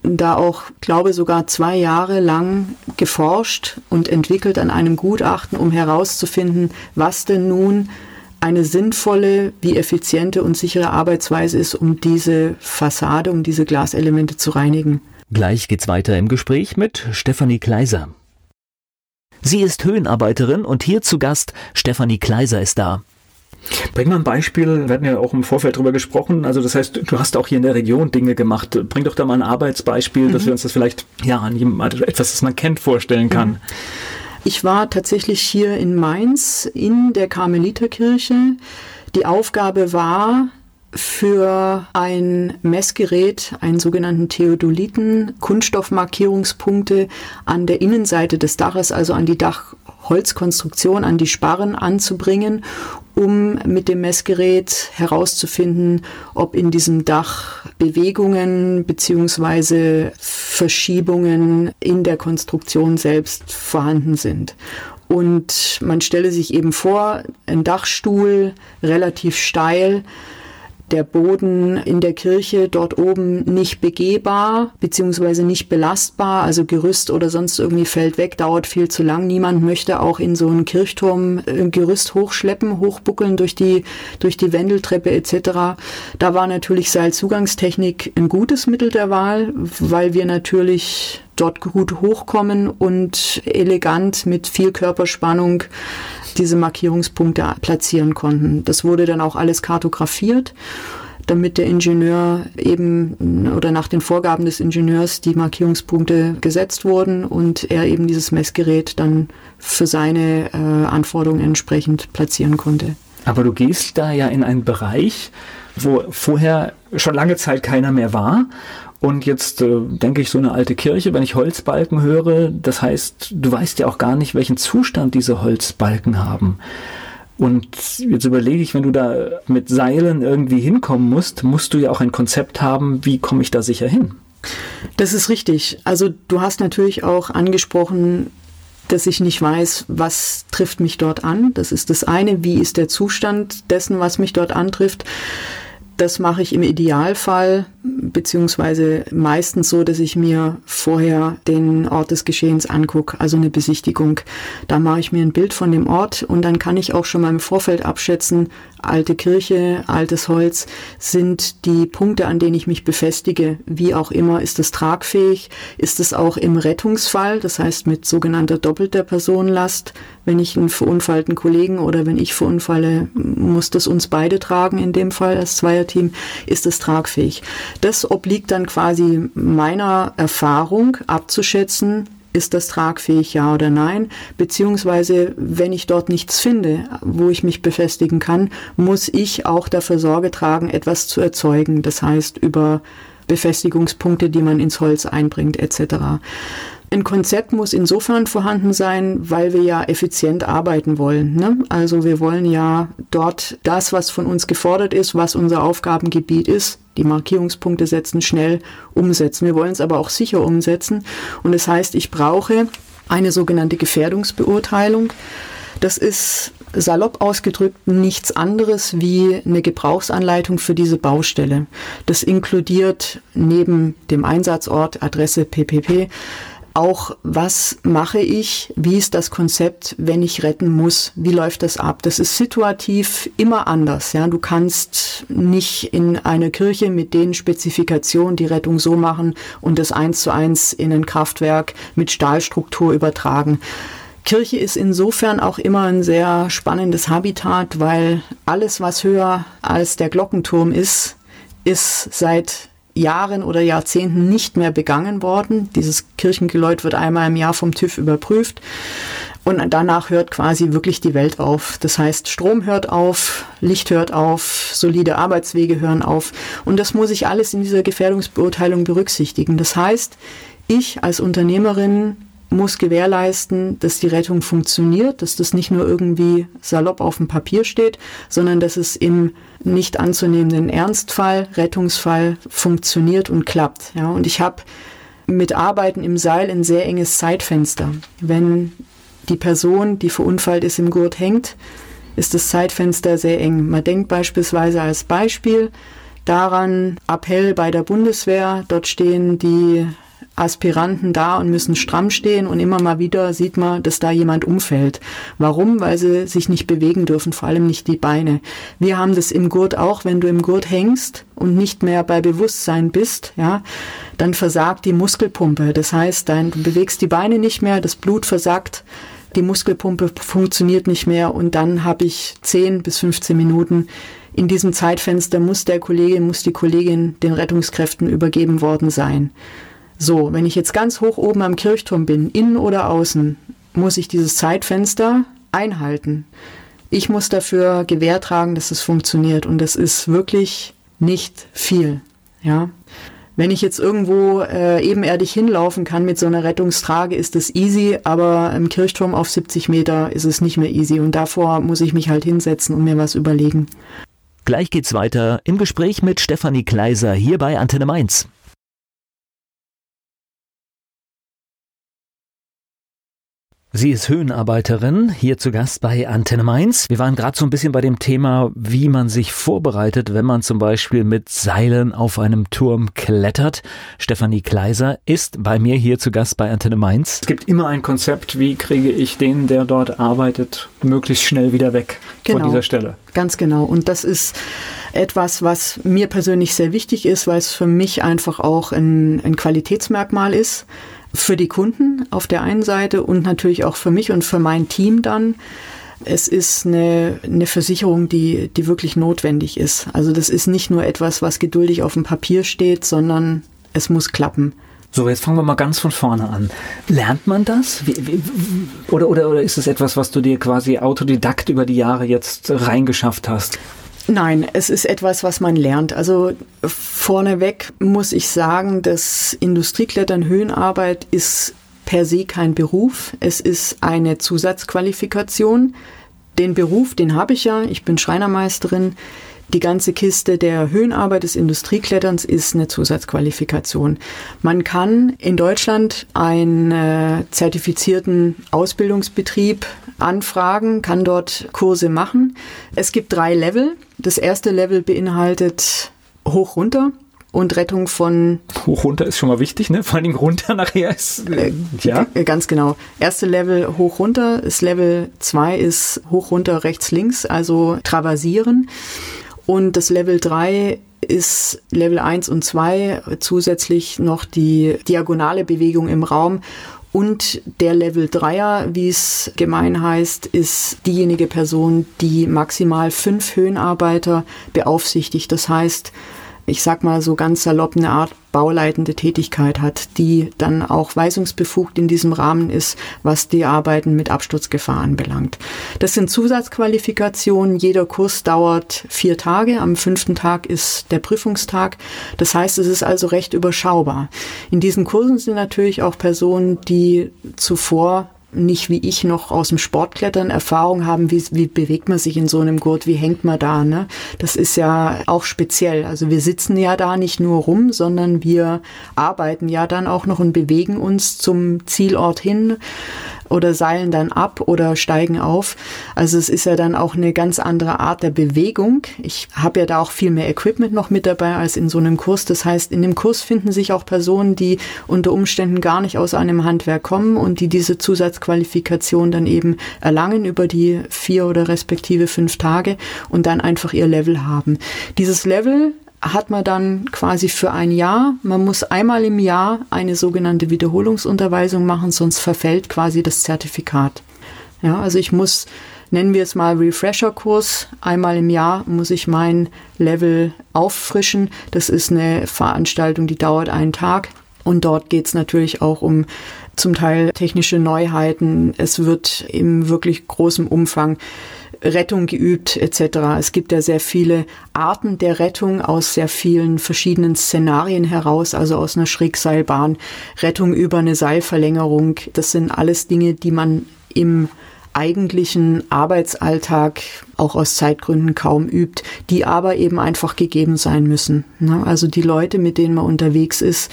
da auch, glaube sogar zwei Jahre lang geforscht und entwickelt an einem Gutachten, um herauszufinden, was denn nun eine sinnvolle, wie effiziente und sichere Arbeitsweise ist, um diese Fassade, um diese Glaselemente zu reinigen. Gleich geht's weiter im Gespräch mit Stefanie Kleiser. Sie ist Höhenarbeiterin und hier zu Gast Stefanie Kleiser ist da. Bring mal ein Beispiel, wir hatten ja auch im Vorfeld drüber gesprochen, also das heißt, du hast auch hier in der Region Dinge gemacht. Bring doch da mal ein Arbeitsbeispiel, mhm. dass wir uns das vielleicht, ja, an jemandem, etwas, das man kennt, vorstellen kann. Mhm. Ich war tatsächlich hier in Mainz in der Karmeliterkirche. Die Aufgabe war, für ein Messgerät, einen sogenannten Theodoliten, Kunststoffmarkierungspunkte an der Innenseite des Daches, also an die Dachholzkonstruktion, an die Sparren anzubringen, um mit dem Messgerät herauszufinden, ob in diesem Dach Bewegungen beziehungsweise Verschiebungen in der Konstruktion selbst vorhanden sind. Und man stelle sich eben vor, ein Dachstuhl relativ steil, der Boden in der Kirche dort oben nicht begehbar beziehungsweise nicht belastbar, also Gerüst oder sonst irgendwie fällt weg, dauert viel zu lang. Niemand möchte auch in so einen Kirchturm ein äh, Gerüst hochschleppen, hochbuckeln durch die, durch die Wendeltreppe etc. Da war natürlich Seilzugangstechnik ein gutes Mittel der Wahl, weil wir natürlich dort gut hochkommen und elegant mit viel Körperspannung diese Markierungspunkte platzieren konnten. Das wurde dann auch alles kartografiert damit der Ingenieur eben oder nach den Vorgaben des Ingenieurs die Markierungspunkte gesetzt wurden und er eben dieses Messgerät dann für seine äh, Anforderungen entsprechend platzieren konnte. Aber du gehst da ja in einen Bereich, wo vorher schon lange Zeit keiner mehr war und jetzt äh, denke ich so eine alte Kirche, wenn ich Holzbalken höre, das heißt, du weißt ja auch gar nicht, welchen Zustand diese Holzbalken haben. Und jetzt überlege ich, wenn du da mit Seilen irgendwie hinkommen musst, musst du ja auch ein Konzept haben, wie komme ich da sicher hin? Das ist richtig. Also du hast natürlich auch angesprochen, dass ich nicht weiß, was trifft mich dort an. Das ist das eine. Wie ist der Zustand dessen, was mich dort antrifft? Das mache ich im Idealfall, beziehungsweise meistens so, dass ich mir vorher den Ort des Geschehens angucke, also eine Besichtigung. Da mache ich mir ein Bild von dem Ort und dann kann ich auch schon mal im Vorfeld abschätzen, alte Kirche, altes Holz, sind die Punkte, an denen ich mich befestige, wie auch immer, ist es tragfähig, ist es auch im Rettungsfall, das heißt mit sogenannter doppelter Personenlast, wenn ich einen verunfallten Kollegen oder wenn ich verunfalle, muss das uns beide tragen in dem Fall als Zweierteam, ist es tragfähig. Das obliegt dann quasi meiner Erfahrung abzuschätzen, ist das tragfähig, ja oder nein? Beziehungsweise, wenn ich dort nichts finde, wo ich mich befestigen kann, muss ich auch dafür Sorge tragen, etwas zu erzeugen. Das heißt, über Befestigungspunkte, die man ins Holz einbringt, etc. Ein Konzept muss insofern vorhanden sein, weil wir ja effizient arbeiten wollen. Ne? Also wir wollen ja dort das, was von uns gefordert ist, was unser Aufgabengebiet ist, die Markierungspunkte setzen, schnell umsetzen. Wir wollen es aber auch sicher umsetzen. Und das heißt, ich brauche eine sogenannte Gefährdungsbeurteilung. Das ist salopp ausgedrückt nichts anderes wie eine Gebrauchsanleitung für diese Baustelle. Das inkludiert neben dem Einsatzort, Adresse, PPP auch, was mache ich, wie ist das Konzept, wenn ich retten muss, wie läuft das ab. Das ist situativ immer anders. Ja? Du kannst nicht in einer Kirche mit den Spezifikationen die Rettung so machen und das eins zu eins in ein Kraftwerk mit Stahlstruktur übertragen. Kirche ist insofern auch immer ein sehr spannendes Habitat, weil alles, was höher als der Glockenturm ist, ist seit Jahren oder Jahrzehnten nicht mehr begangen worden. Dieses Kirchengeläut wird einmal im Jahr vom TÜV überprüft. Und danach hört quasi wirklich die Welt auf. Das heißt, Strom hört auf, Licht hört auf, solide Arbeitswege hören auf. Und das muss ich alles in dieser Gefährdungsbeurteilung berücksichtigen. Das heißt, ich als Unternehmerin muss gewährleisten, dass die Rettung funktioniert, dass das nicht nur irgendwie salopp auf dem Papier steht, sondern dass es im nicht anzunehmenden Ernstfall, Rettungsfall funktioniert und klappt. Ja, und ich habe mit Arbeiten im Seil ein sehr enges Zeitfenster. Wenn die Person, die verunfallt ist, im Gurt hängt, ist das Zeitfenster sehr eng. Man denkt beispielsweise als Beispiel daran, Appell bei der Bundeswehr, dort stehen die Aspiranten da und müssen stramm stehen und immer mal wieder sieht man, dass da jemand umfällt. Warum? Weil sie sich nicht bewegen dürfen, vor allem nicht die Beine. Wir haben das im Gurt auch, wenn du im Gurt hängst und nicht mehr bei Bewusstsein bist, ja, dann versagt die Muskelpumpe. Das heißt, dein, du bewegst die Beine nicht mehr, das Blut versagt, die Muskelpumpe funktioniert nicht mehr und dann habe ich 10 bis 15 Minuten in diesem Zeitfenster muss der Kollege, muss die Kollegin den Rettungskräften übergeben worden sein. So, wenn ich jetzt ganz hoch oben am Kirchturm bin, innen oder außen, muss ich dieses Zeitfenster einhalten. Ich muss dafür Gewähr tragen, dass es funktioniert und das ist wirklich nicht viel. Ja. Wenn ich jetzt irgendwo äh, ebenerdig hinlaufen kann mit so einer Rettungstrage, ist das easy, aber im Kirchturm auf 70 Meter ist es nicht mehr easy und davor muss ich mich halt hinsetzen und mir was überlegen. Gleich geht's weiter im Gespräch mit Stefanie Kleiser hier bei Antenne Mainz. Sie ist Höhenarbeiterin, hier zu Gast bei Antenne Mainz. Wir waren gerade so ein bisschen bei dem Thema, wie man sich vorbereitet, wenn man zum Beispiel mit Seilen auf einem Turm klettert. Stefanie Kleiser ist bei mir hier zu Gast bei Antenne Mainz. Es gibt immer ein Konzept, wie kriege ich den, der dort arbeitet, möglichst schnell wieder weg genau, von dieser Stelle. Ganz genau. Und das ist etwas, was mir persönlich sehr wichtig ist, weil es für mich einfach auch ein, ein Qualitätsmerkmal ist für die Kunden auf der einen Seite und natürlich auch für mich und für mein Team dann. Es ist eine, eine Versicherung, die, die wirklich notwendig ist. Also das ist nicht nur etwas, was geduldig auf dem Papier steht, sondern es muss klappen. So, jetzt fangen wir mal ganz von vorne an. Lernt man das? Wie, wie, oder, oder, oder ist es etwas, was du dir quasi autodidakt über die Jahre jetzt reingeschafft hast? Nein, es ist etwas, was man lernt. Also vorneweg muss ich sagen, dass Industrieklettern, Höhenarbeit ist per se kein Beruf. Es ist eine Zusatzqualifikation. Den Beruf, den habe ich ja. Ich bin Schreinermeisterin. Die ganze Kiste der Höhenarbeit des Industriekletterns ist eine Zusatzqualifikation. Man kann in Deutschland einen äh, zertifizierten Ausbildungsbetrieb anfragen, kann dort Kurse machen. Es gibt drei Level. Das erste Level beinhaltet hoch runter und Rettung von. Hoch runter ist schon mal wichtig, ne? Vor allem runter nachher ist. Äh, ja. Ganz genau. Erste Level hoch runter. Das Level 2 ist hoch runter rechts links, also traversieren. Und das Level 3 ist Level 1 und 2 zusätzlich noch die diagonale Bewegung im Raum. Und der Level 3er, wie es gemein heißt, ist diejenige Person, die maximal fünf Höhenarbeiter beaufsichtigt. Das heißt, ich sag mal so ganz salopp eine Art bauleitende Tätigkeit hat, die dann auch weisungsbefugt in diesem Rahmen ist, was die Arbeiten mit Absturzgefahr anbelangt. Das sind Zusatzqualifikationen. Jeder Kurs dauert vier Tage. Am fünften Tag ist der Prüfungstag. Das heißt, es ist also recht überschaubar. In diesen Kursen sind natürlich auch Personen, die zuvor nicht wie ich noch aus dem Sportklettern Erfahrung haben, wie, wie bewegt man sich in so einem Gurt, wie hängt man da, ne? Das ist ja auch speziell. Also wir sitzen ja da nicht nur rum, sondern wir arbeiten ja dann auch noch und bewegen uns zum Zielort hin oder seilen dann ab oder steigen auf. Also es ist ja dann auch eine ganz andere Art der Bewegung. Ich habe ja da auch viel mehr Equipment noch mit dabei als in so einem Kurs. Das heißt, in dem Kurs finden sich auch Personen, die unter Umständen gar nicht aus einem Handwerk kommen und die diese Zusatzqualifikation dann eben erlangen über die vier oder respektive fünf Tage und dann einfach ihr Level haben. Dieses Level hat man dann quasi für ein Jahr, man muss einmal im Jahr eine sogenannte Wiederholungsunterweisung machen, sonst verfällt quasi das Zertifikat. Ja, also ich muss, nennen wir es mal Refresher-Kurs, einmal im Jahr muss ich mein Level auffrischen. Das ist eine Veranstaltung, die dauert einen Tag. Und dort geht es natürlich auch um zum Teil technische Neuheiten. Es wird im wirklich großem Umfang Rettung geübt etc. Es gibt ja sehr viele Arten der Rettung aus sehr vielen verschiedenen Szenarien heraus, also aus einer Schrägseilbahn, Rettung über eine Seilverlängerung. Das sind alles Dinge, die man im eigentlichen Arbeitsalltag auch aus Zeitgründen kaum übt, die aber eben einfach gegeben sein müssen. Ne? Also die Leute, mit denen man unterwegs ist,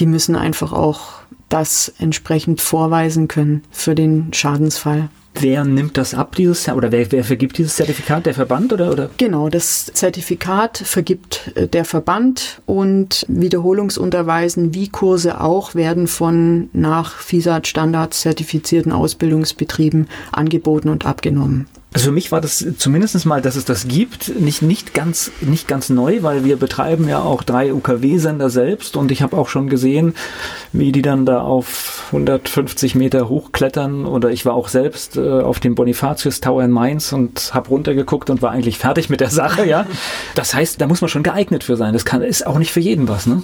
die müssen einfach auch das entsprechend vorweisen können für den Schadensfall. Wer nimmt das ab, dieses oder wer, wer vergibt dieses Zertifikat? Der Verband oder, oder? Genau, das Zertifikat vergibt äh, der Verband und Wiederholungsunterweisen wie Kurse auch werden von nach FISAT-Standards zertifizierten Ausbildungsbetrieben angeboten und abgenommen. Also für mich war das zumindest mal, dass es das gibt, nicht, nicht, ganz, nicht ganz neu, weil wir betreiben ja auch drei UKW-Sender selbst und ich habe auch schon gesehen, wie die dann da auf 150 Meter hochklettern oder ich war auch selbst äh, auf dem Bonifatius Tower in Mainz und habe runtergeguckt und war eigentlich fertig mit der Sache, ja. Das heißt, da muss man schon geeignet für sein. Das kann, ist auch nicht für jeden was, ne?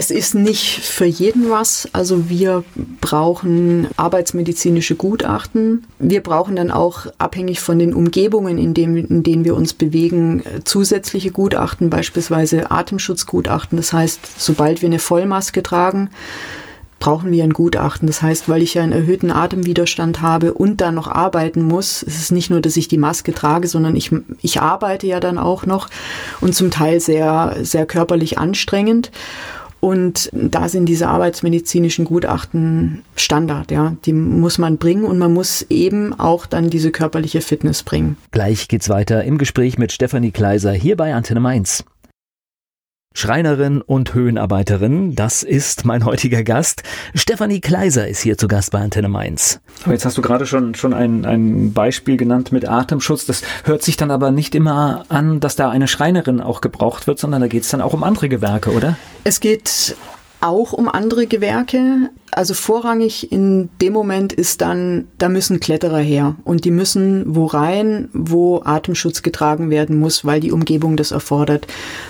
Es ist nicht für jeden was. Also wir brauchen arbeitsmedizinische Gutachten. Wir brauchen dann auch abhängig von den Umgebungen, in, dem, in denen wir uns bewegen, zusätzliche Gutachten, beispielsweise Atemschutzgutachten. Das heißt, sobald wir eine Vollmaske tragen, brauchen wir ein Gutachten. Das heißt, weil ich ja einen erhöhten Atemwiderstand habe und dann noch arbeiten muss, es ist nicht nur, dass ich die Maske trage, sondern ich, ich arbeite ja dann auch noch und zum Teil sehr, sehr körperlich anstrengend. Und da sind diese arbeitsmedizinischen Gutachten Standard, ja. Die muss man bringen und man muss eben auch dann diese körperliche Fitness bringen. Gleich geht's weiter im Gespräch mit Stefanie Kleiser hier bei Antenne Mainz. Schreinerin und Höhenarbeiterin, das ist mein heutiger Gast. Stefanie Kleiser ist hier zu Gast bei Antenne Mainz. Aber jetzt hast du gerade schon, schon ein, ein Beispiel genannt mit Atemschutz. Das hört sich dann aber nicht immer an, dass da eine Schreinerin auch gebraucht wird, sondern da geht es dann auch um andere Gewerke, oder? Es geht auch um andere Gewerke. Also vorrangig in dem Moment ist dann, da müssen Kletterer her und die müssen wo rein, wo Atemschutz getragen werden muss, weil die Umgebung das erfordert.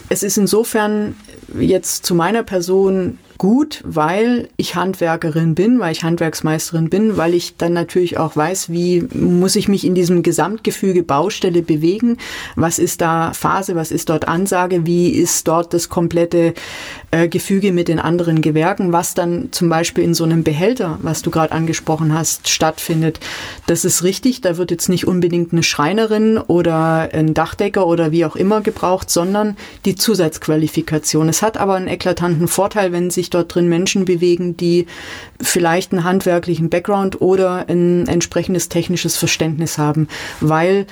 Es ist insofern jetzt zu meiner Person gut, weil ich Handwerkerin bin, weil ich Handwerksmeisterin bin, weil ich dann natürlich auch weiß, wie muss ich mich in diesem Gesamtgefüge Baustelle bewegen, was ist da Phase, was ist dort Ansage, wie ist dort das komplette äh, Gefüge mit den anderen Gewerken, was dann zum Beispiel in so einem Behälter, was du gerade angesprochen hast, stattfindet. Das ist richtig, da wird jetzt nicht unbedingt eine Schreinerin oder ein Dachdecker oder wie auch immer gebraucht, sondern die Zusatzqualifikation. Es hat aber einen eklatanten Vorteil, wenn sich dort drin Menschen bewegen, die vielleicht einen handwerklichen Background oder ein entsprechendes technisches Verständnis haben, weil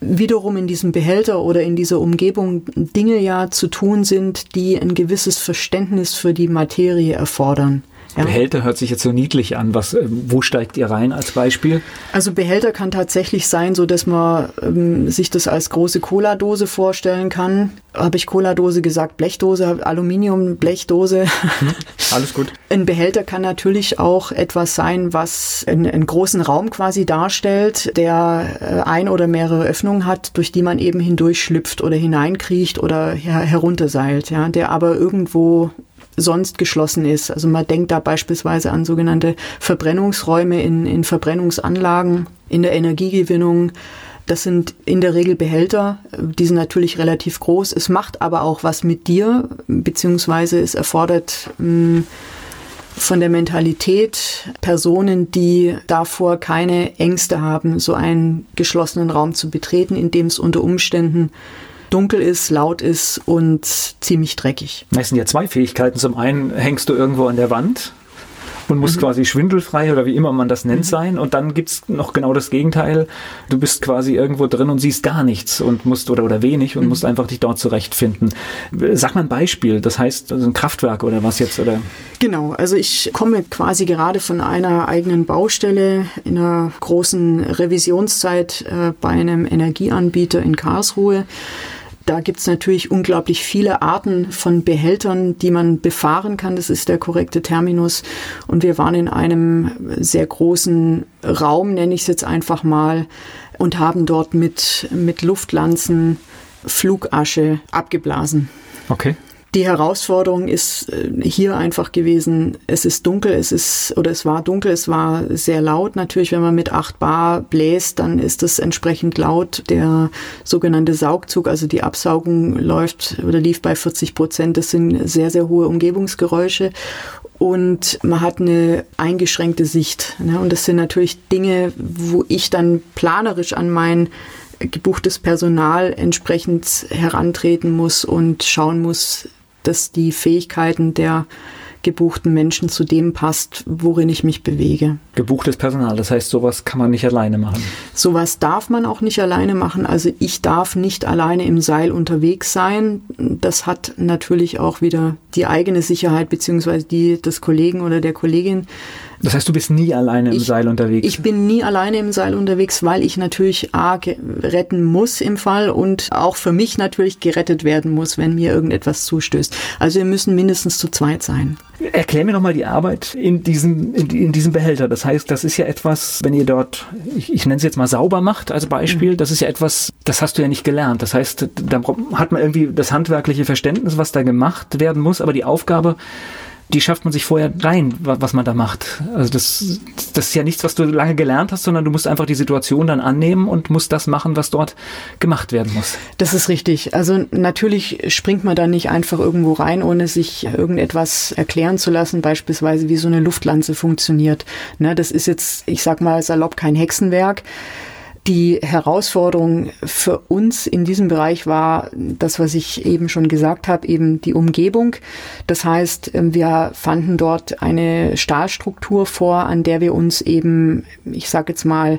wiederum in diesem Behälter oder in dieser Umgebung Dinge ja zu tun sind, die ein gewisses Verständnis für die Materie erfordern. Ja. Behälter hört sich jetzt so niedlich an. Was, äh, wo steigt ihr rein als Beispiel? Also Behälter kann tatsächlich sein, so dass man ähm, sich das als große Cola-Dose vorstellen kann. Habe ich Cola-Dose gesagt? Blechdose, Aluminium, Blechdose. Mhm. Alles gut. Ein Behälter kann natürlich auch etwas sein, was einen, einen großen Raum quasi darstellt, der äh, ein oder mehrere Öffnungen hat, durch die man eben hindurch schlüpft oder hineinkriecht oder her herunterseilt, ja, der aber irgendwo sonst geschlossen ist. Also man denkt da beispielsweise an sogenannte Verbrennungsräume in, in Verbrennungsanlagen, in der Energiegewinnung. Das sind in der Regel Behälter, die sind natürlich relativ groß. Es macht aber auch was mit dir, beziehungsweise es erfordert mh, hm, von der Mentalität Personen, die davor keine Ängste haben, so einen geschlossenen Raum zu betreten, in dem es unter Umständen dunkel ist, laut ist und ziemlich dreckig. Das sind ja zwei Fähigkeiten. Zum einen hängst du irgendwo an der Wand und musst mhm. quasi schwindelfrei oder wie immer man das nennt mhm. sein. Und dann gibt's noch genau das Gegenteil. Du bist quasi irgendwo drin und siehst gar nichts und musst oder, oder wenig und mhm. musst einfach dich dort zurechtfinden. Sag mal ein Beispiel, das heißt also ein Kraftwerk oder was jetzt? Oder? Genau, also ich komme quasi gerade von einer eigenen Baustelle in einer großen Revisionszeit äh, bei einem Energieanbieter in Karlsruhe. Da gibt es natürlich unglaublich viele Arten von Behältern, die man befahren kann. Das ist der korrekte Terminus. Und wir waren in einem sehr großen Raum, nenne ich es jetzt einfach mal, und haben dort mit, mit Luftlanzen Flugasche abgeblasen. Okay. Die Herausforderung ist äh, hier einfach gewesen, es ist dunkel, es ist, oder es war dunkel, es war sehr laut. Natürlich, wenn man mit 8 Bar bläst, dann ist es entsprechend laut. Der sogenannte Saugzug, also die Absaugung läuft oder lief bei 40 Prozent. Das sind sehr, sehr hohe Umgebungsgeräusche und man hat eine eingeschränkte Sicht. Ne? Und das sind natürlich Dinge, wo ich dann planerisch an mein gebuchtes Personal entsprechend herantreten muss und schauen muss, dass die Fähigkeiten der gebuchten Menschen zu dem passt, worin ich mich bewege. Gebuchtes Personal, das heißt, sowas kann man nicht alleine machen. Sowas darf man auch nicht alleine machen. Also ich darf nicht alleine im Seil unterwegs sein. Das hat natürlich auch wieder die eigene Sicherheit beziehungsweise die des Kollegen oder der Kollegin. Das heißt, du bist nie alleine im ich, Seil unterwegs? Ich bin nie alleine im Seil unterwegs, weil ich natürlich A, retten muss im Fall und auch für mich natürlich gerettet werden muss, wenn mir irgendetwas zustößt. Also wir müssen mindestens zu zweit sein. Erklär mir nochmal die Arbeit in diesem, in, in, diesem Behälter. Das heißt, das ist ja etwas, wenn ihr dort, ich, ich nenne es jetzt mal sauber macht als Beispiel, mhm. das ist ja etwas, das hast du ja nicht gelernt. Das heißt, da hat man irgendwie das handwerkliche Verständnis, was da gemacht werden muss, aber die Aufgabe die schafft man sich vorher rein, was man da macht. Also das, das ist ja nichts, was du lange gelernt hast, sondern du musst einfach die Situation dann annehmen und musst das machen, was dort gemacht werden muss. Das ist richtig. Also natürlich springt man da nicht einfach irgendwo rein, ohne sich irgendetwas erklären zu lassen, beispielsweise wie so eine Luftlanze funktioniert. Ne, das ist jetzt, ich sag mal salopp, kein Hexenwerk. Die Herausforderung für uns in diesem Bereich war das, was ich eben schon gesagt habe, eben die Umgebung. Das heißt, wir fanden dort eine Stahlstruktur vor, an der wir uns eben, ich sage jetzt mal,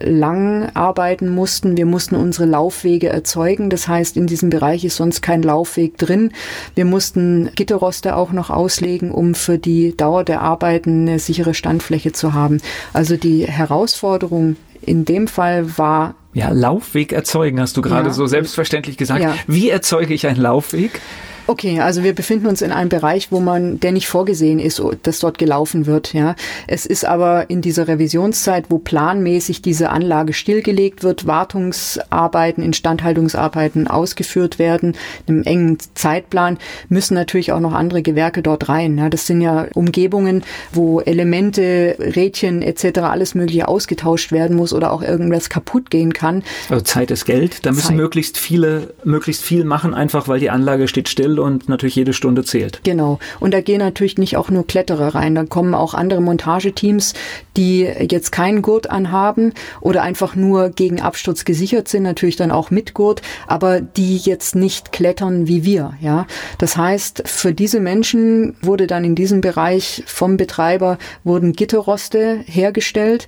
lang arbeiten mussten. Wir mussten unsere Laufwege erzeugen. Das heißt, in diesem Bereich ist sonst kein Laufweg drin. Wir mussten Gitterroste auch noch auslegen, um für die Dauer der Arbeiten eine sichere Standfläche zu haben. Also die Herausforderung in dem Fall war ja, Laufweg erzeugen, hast du gerade ja. so selbstverständlich gesagt. Ja. Wie erzeuge ich einen Laufweg? Okay, also wir befinden uns in einem Bereich, wo man, der nicht vorgesehen ist, dass dort gelaufen wird. Ja, es ist aber in dieser Revisionszeit, wo planmäßig diese Anlage stillgelegt wird, Wartungsarbeiten, Instandhaltungsarbeiten ausgeführt werden, einem engen Zeitplan, müssen natürlich auch noch andere Gewerke dort rein. Ja, das sind ja Umgebungen, wo Elemente, Rädchen etc. alles Mögliche ausgetauscht werden muss oder auch irgendwas kaputt gehen kann. Also Zeit ist Geld. Da müssen Zeit. möglichst viele, möglichst viel machen, einfach weil die Anlage steht still und natürlich jede Stunde zählt. Genau. Und da gehen natürlich nicht auch nur Kletterer rein. Da kommen auch andere Montageteams, die jetzt keinen Gurt anhaben oder einfach nur gegen Absturz gesichert sind, natürlich dann auch mit Gurt, aber die jetzt nicht klettern wie wir. Ja, das heißt, für diese Menschen wurde dann in diesem Bereich vom Betreiber wurden Gitterroste hergestellt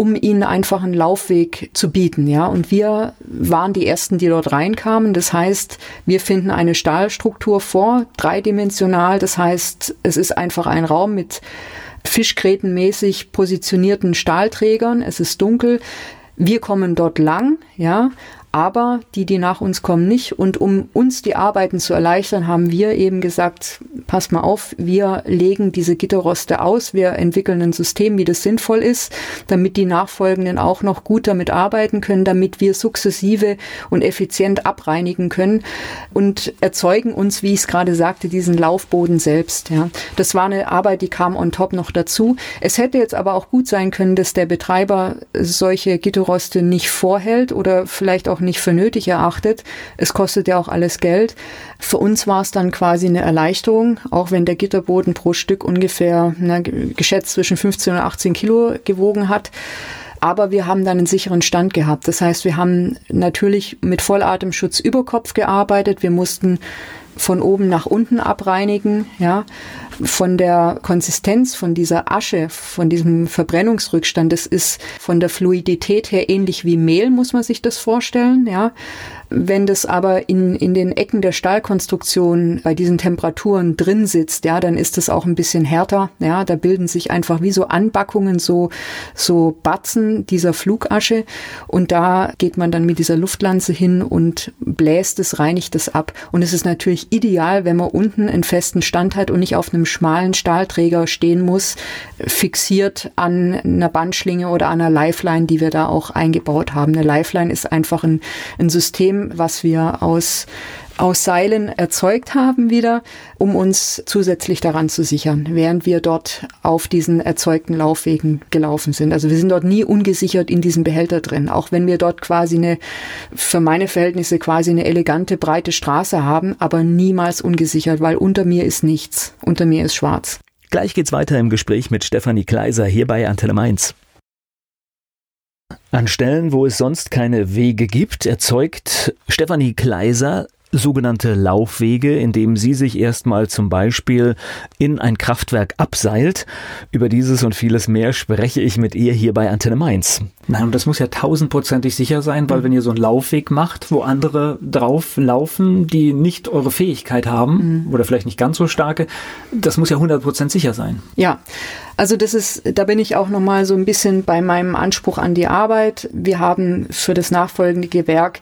um ihnen einfach einen Laufweg zu bieten, ja. Und wir waren die ersten, die dort reinkamen. Das heißt, wir finden eine Stahlstruktur vor, dreidimensional. Das heißt, es ist einfach ein Raum mit fischgrätenmäßig positionierten Stahlträgern. Es ist dunkel. Wir kommen dort lang, ja, aber die, die nach uns kommen, nicht. Und um uns die Arbeiten zu erleichtern, haben wir eben gesagt, pass mal auf, wir legen diese Gitterroste aus, wir entwickeln ein System, wie das sinnvoll ist, damit die Nachfolgenden auch noch gut damit arbeiten können, damit wir sukzessive und effizient abreinigen können und erzeugen uns, wie ich es gerade sagte, diesen Laufboden selbst. Ja. Das war eine Arbeit, die kam on top noch dazu. Es hätte jetzt aber auch gut sein können, dass der Betreiber solche Gitterroste nicht vorhält oder vielleicht auch nicht für nötig erachtet. Es kostet ja auch alles Geld. Für uns war es dann quasi eine Erleichterung, auch wenn der Gitterboden pro Stück ungefähr na, geschätzt zwischen 15 und 18 Kilo gewogen hat. Aber wir haben dann einen sicheren Stand gehabt. Das heißt, wir haben natürlich mit Vollatemschutz über Kopf gearbeitet. Wir mussten von oben nach unten abreinigen, ja. Von der Konsistenz, von dieser Asche, von diesem Verbrennungsrückstand, das ist von der Fluidität her ähnlich wie Mehl, muss man sich das vorstellen, ja. Wenn das aber in, in den Ecken der Stahlkonstruktion bei diesen Temperaturen drin sitzt, ja, dann ist es auch ein bisschen härter. Ja, da bilden sich einfach wie so Anbackungen, so, so Batzen dieser Flugasche. Und da geht man dann mit dieser Luftlanze hin und bläst es, reinigt es ab. Und es ist natürlich ideal, wenn man unten einen festen Stand hat und nicht auf einem schmalen Stahlträger stehen muss, fixiert an einer Bandschlinge oder an einer Lifeline, die wir da auch eingebaut haben. Eine Lifeline ist einfach ein, ein System, was wir aus aus Seilen erzeugt haben wieder, um uns zusätzlich daran zu sichern, während wir dort auf diesen erzeugten Laufwegen gelaufen sind. Also wir sind dort nie ungesichert in diesem Behälter drin, auch wenn wir dort quasi eine, für meine Verhältnisse quasi eine elegante, breite Straße haben, aber niemals ungesichert, weil unter mir ist nichts. Unter mir ist schwarz. Gleich geht's weiter im Gespräch mit Stefanie Kleiser hier bei Antenne Mainz. An Stellen, wo es sonst keine Wege gibt, erzeugt Stefanie Kleiser sogenannte Laufwege, indem sie sich erstmal zum Beispiel in ein Kraftwerk abseilt. Über dieses und vieles mehr spreche ich mit ihr hier bei Antenne Mainz. Nein, und das muss ja tausendprozentig sicher sein, weil wenn ihr so einen Laufweg macht, wo andere drauf laufen, die nicht eure Fähigkeit haben mhm. oder vielleicht nicht ganz so starke, das muss ja hundertprozentig sicher sein. Ja, also das ist, da bin ich auch nochmal so ein bisschen bei meinem Anspruch an die Arbeit. Wir haben für das nachfolgende Gewerk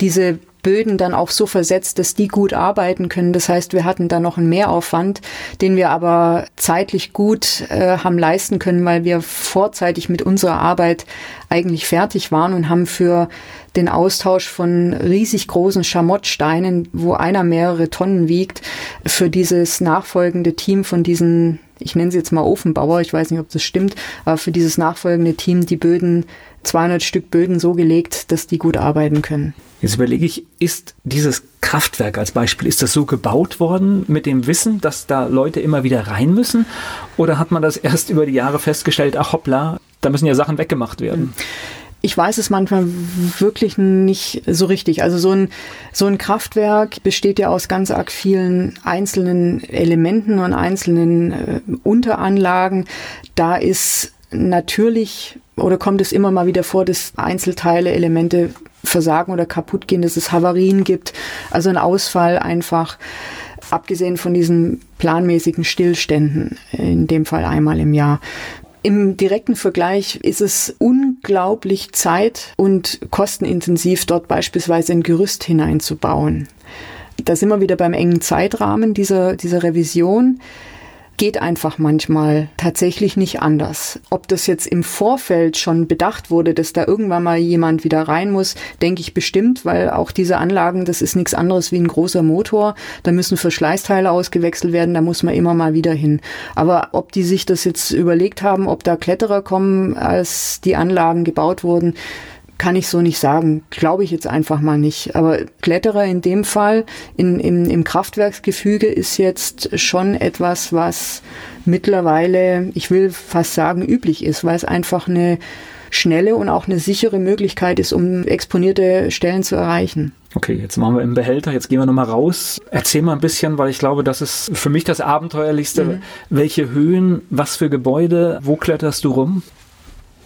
diese Böden dann auch so versetzt, dass die gut arbeiten können. Das heißt, wir hatten da noch einen Mehraufwand, den wir aber zeitlich gut äh, haben leisten können, weil wir vorzeitig mit unserer Arbeit eigentlich fertig waren und haben für den Austausch von riesig großen Schamottsteinen, wo einer mehrere Tonnen wiegt, für dieses nachfolgende Team von diesen ich nenne sie jetzt mal Ofenbauer, ich weiß nicht, ob das stimmt, aber für dieses nachfolgende Team die Böden, 200 Stück Böden so gelegt, dass die gut arbeiten können. Jetzt überlege ich, ist dieses Kraftwerk als Beispiel, ist das so gebaut worden mit dem Wissen, dass da Leute immer wieder rein müssen? Oder hat man das erst über die Jahre festgestellt, ach hoppla, da müssen ja Sachen weggemacht werden? Ich weiß es manchmal wirklich nicht so richtig. Also so ein, so ein Kraftwerk besteht ja aus ganz arg vielen einzelnen Elementen und einzelnen äh, Unteranlagen. Da ist natürlich oder kommt es immer mal wieder vor, dass Einzelteile, Elemente versagen oder kaputt gehen, dass es Havarien gibt, also ein Ausfall einfach, abgesehen von diesen planmäßigen Stillständen, in dem Fall einmal im Jahr. Im direkten Vergleich ist es unglaublich zeit- und kostenintensiv, dort beispielsweise ein Gerüst hineinzubauen. Da sind wir wieder beim engen Zeitrahmen dieser, dieser Revision geht einfach manchmal tatsächlich nicht anders. Ob das jetzt im Vorfeld schon bedacht wurde, dass da irgendwann mal jemand wieder rein muss, denke ich bestimmt, weil auch diese Anlagen, das ist nichts anderes wie ein großer Motor. Da müssen Verschleißteile ausgewechselt werden, da muss man immer mal wieder hin. Aber ob die sich das jetzt überlegt haben, ob da Kletterer kommen, als die Anlagen gebaut wurden, kann ich so nicht sagen. Glaube ich jetzt einfach mal nicht. Aber Kletterer in dem Fall in, im, im Kraftwerksgefüge ist jetzt schon etwas, was mittlerweile, ich will fast sagen, üblich ist, weil es einfach eine schnelle und auch eine sichere Möglichkeit ist, um exponierte Stellen zu erreichen. Okay, jetzt machen wir im Behälter, jetzt gehen wir nochmal raus. Erzähl mal ein bisschen, weil ich glaube, das ist für mich das Abenteuerlichste. Mhm. Welche Höhen, was für Gebäude, wo kletterst du rum?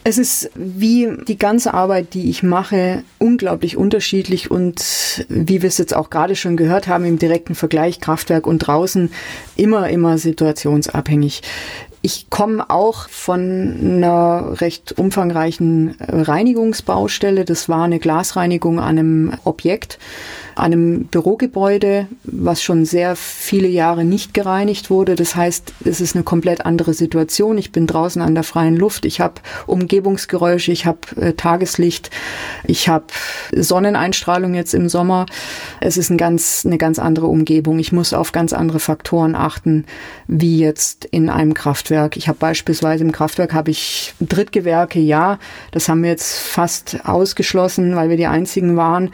Es ist wie die ganze Arbeit, die ich mache, unglaublich unterschiedlich und wie wir es jetzt auch gerade schon gehört haben im direkten Vergleich Kraftwerk und draußen immer, immer situationsabhängig. Ich komme auch von einer recht umfangreichen Reinigungsbaustelle. Das war eine Glasreinigung an einem Objekt einem Bürogebäude, was schon sehr viele Jahre nicht gereinigt wurde. Das heißt, es ist eine komplett andere Situation. Ich bin draußen an der freien Luft, ich habe Umgebungsgeräusche, ich habe äh, Tageslicht, ich habe Sonneneinstrahlung jetzt im Sommer. Es ist ein ganz, eine ganz andere Umgebung. Ich muss auf ganz andere Faktoren achten, wie jetzt in einem Kraftwerk. Ich habe beispielsweise im Kraftwerk habe ich Drittgewerke, ja, das haben wir jetzt fast ausgeschlossen, weil wir die einzigen waren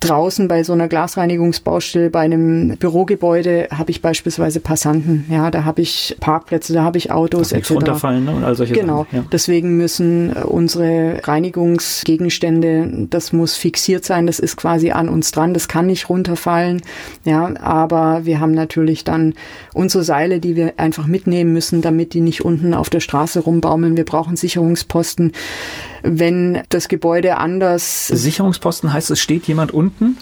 draußen bei so einer Glasreinigungsbaustelle, bei einem Bürogebäude habe ich beispielsweise Passanten, ja, da habe ich Parkplätze, da habe ich Autos etc. runterfallen ne? und all solche genau. Sachen. Ja. Deswegen müssen unsere Reinigungsgegenstände, das muss fixiert sein, das ist quasi an uns dran, das kann nicht runterfallen, ja, aber wir haben natürlich dann unsere Seile, die wir einfach mitnehmen müssen, damit die nicht unten auf der Straße rumbaumeln. Wir brauchen Sicherungsposten wenn das Gebäude anders. Sicherungsposten heißt, es steht jemand unten?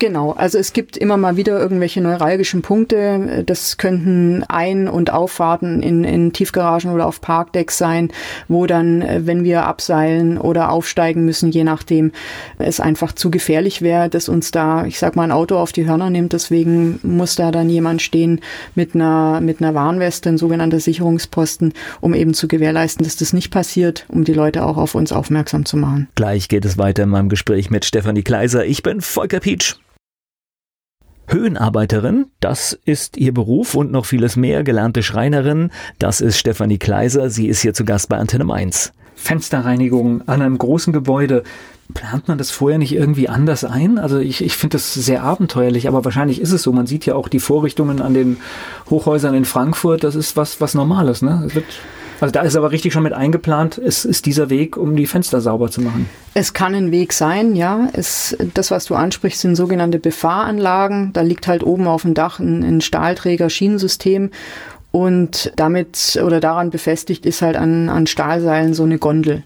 Genau, also es gibt immer mal wieder irgendwelche neuralgischen Punkte. Das könnten Ein- und Auffahrten in, in Tiefgaragen oder auf Parkdecks sein, wo dann, äh, wenn wir abseilen oder aufsteigen müssen, je nachdem, es einfach zu gefährlich wäre, dass uns da, ich sag mal, ein Auto auf die Hörner nimmt. Deswegen muss da dann jemand stehen mit einer, mit einer Warnweste, ein sogenannter Sicherungsposten, um eben zu gewährleisten, dass das nicht passiert, um die Leute auch auf uns aufmerksam zu machen. Gleich geht es weiter in meinem Gespräch mit Stefanie Kleiser. Ich bin Volker Pietsch. Höhenarbeiterin, das ist ihr Beruf und noch vieles mehr. Gelernte Schreinerin, das ist Stefanie Kleiser. Sie ist hier zu Gast bei Antenne 1. Fensterreinigung an einem großen Gebäude. Plant man das vorher nicht irgendwie anders ein? Also ich, ich finde das sehr abenteuerlich, aber wahrscheinlich ist es so. Man sieht ja auch die Vorrichtungen an den Hochhäusern in Frankfurt. Das ist was, was Normales, ne? Es wird Also da ist aber richtig schon mit eingeplant, es ist dieser Weg, um die Fenster sauber zu machen. Es kann ein Weg sein, ja. Es, das, was du ansprichst, sind sogenannte Befahranlagen. Da liegt halt oben auf dem Dach ein, ein Stahlträger-Schienensystem und damit oder daran befestigt ist halt an, an Stahlseilen so eine Gondel.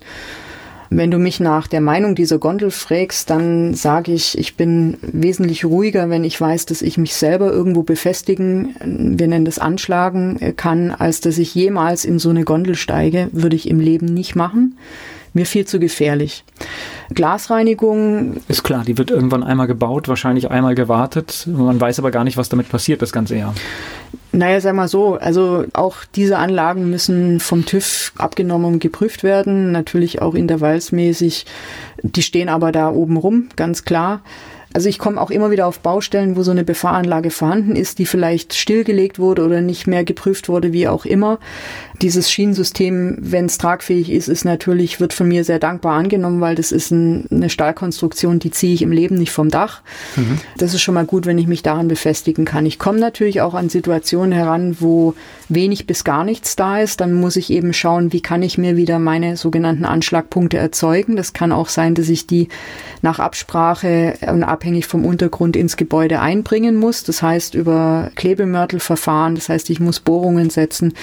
Wenn du mich nach der Meinung dieser Gondel fragst, dann sage ich, ich bin wesentlich ruhiger, wenn ich weiß, dass ich mich selber irgendwo befestigen, wir nennen das anschlagen kann, als dass ich jemals in so eine Gondel steige, würde ich im Leben nicht machen mir viel zu gefährlich. Glasreinigung. Ist klar, die wird irgendwann einmal gebaut, wahrscheinlich einmal gewartet. Man weiß aber gar nicht, was damit passiert das ganze Jahr. Naja, sag mal so, also auch diese Anlagen müssen vom TÜV abgenommen und geprüft werden, natürlich auch intervallsmäßig. Die stehen aber da oben rum, ganz klar. Also ich komme auch immer wieder auf Baustellen, wo so eine Befahranlage vorhanden ist, die vielleicht stillgelegt wurde oder nicht mehr geprüft wurde, wie auch immer. Dieses Schienensystem, wenn es tragfähig ist, ist natürlich, wird von mir sehr dankbar angenommen, weil das ist ein, eine Stahlkonstruktion, die ziehe ich im Leben nicht vom Dach. Mhm. Das ist schon mal gut, wenn ich mich daran befestigen kann. Ich komme natürlich auch an Situationen heran, wo wenig bis gar nichts da ist. Dann muss ich eben schauen, wie kann ich mir wieder meine sogenannten Anschlagpunkte erzeugen. Das kann auch sein, dass ich die nach Absprache und abhängig vom Untergrund ins Gebäude einbringen muss. Das heißt über Klebemörtelverfahren. Das heißt, ich muss Bohrungen setzen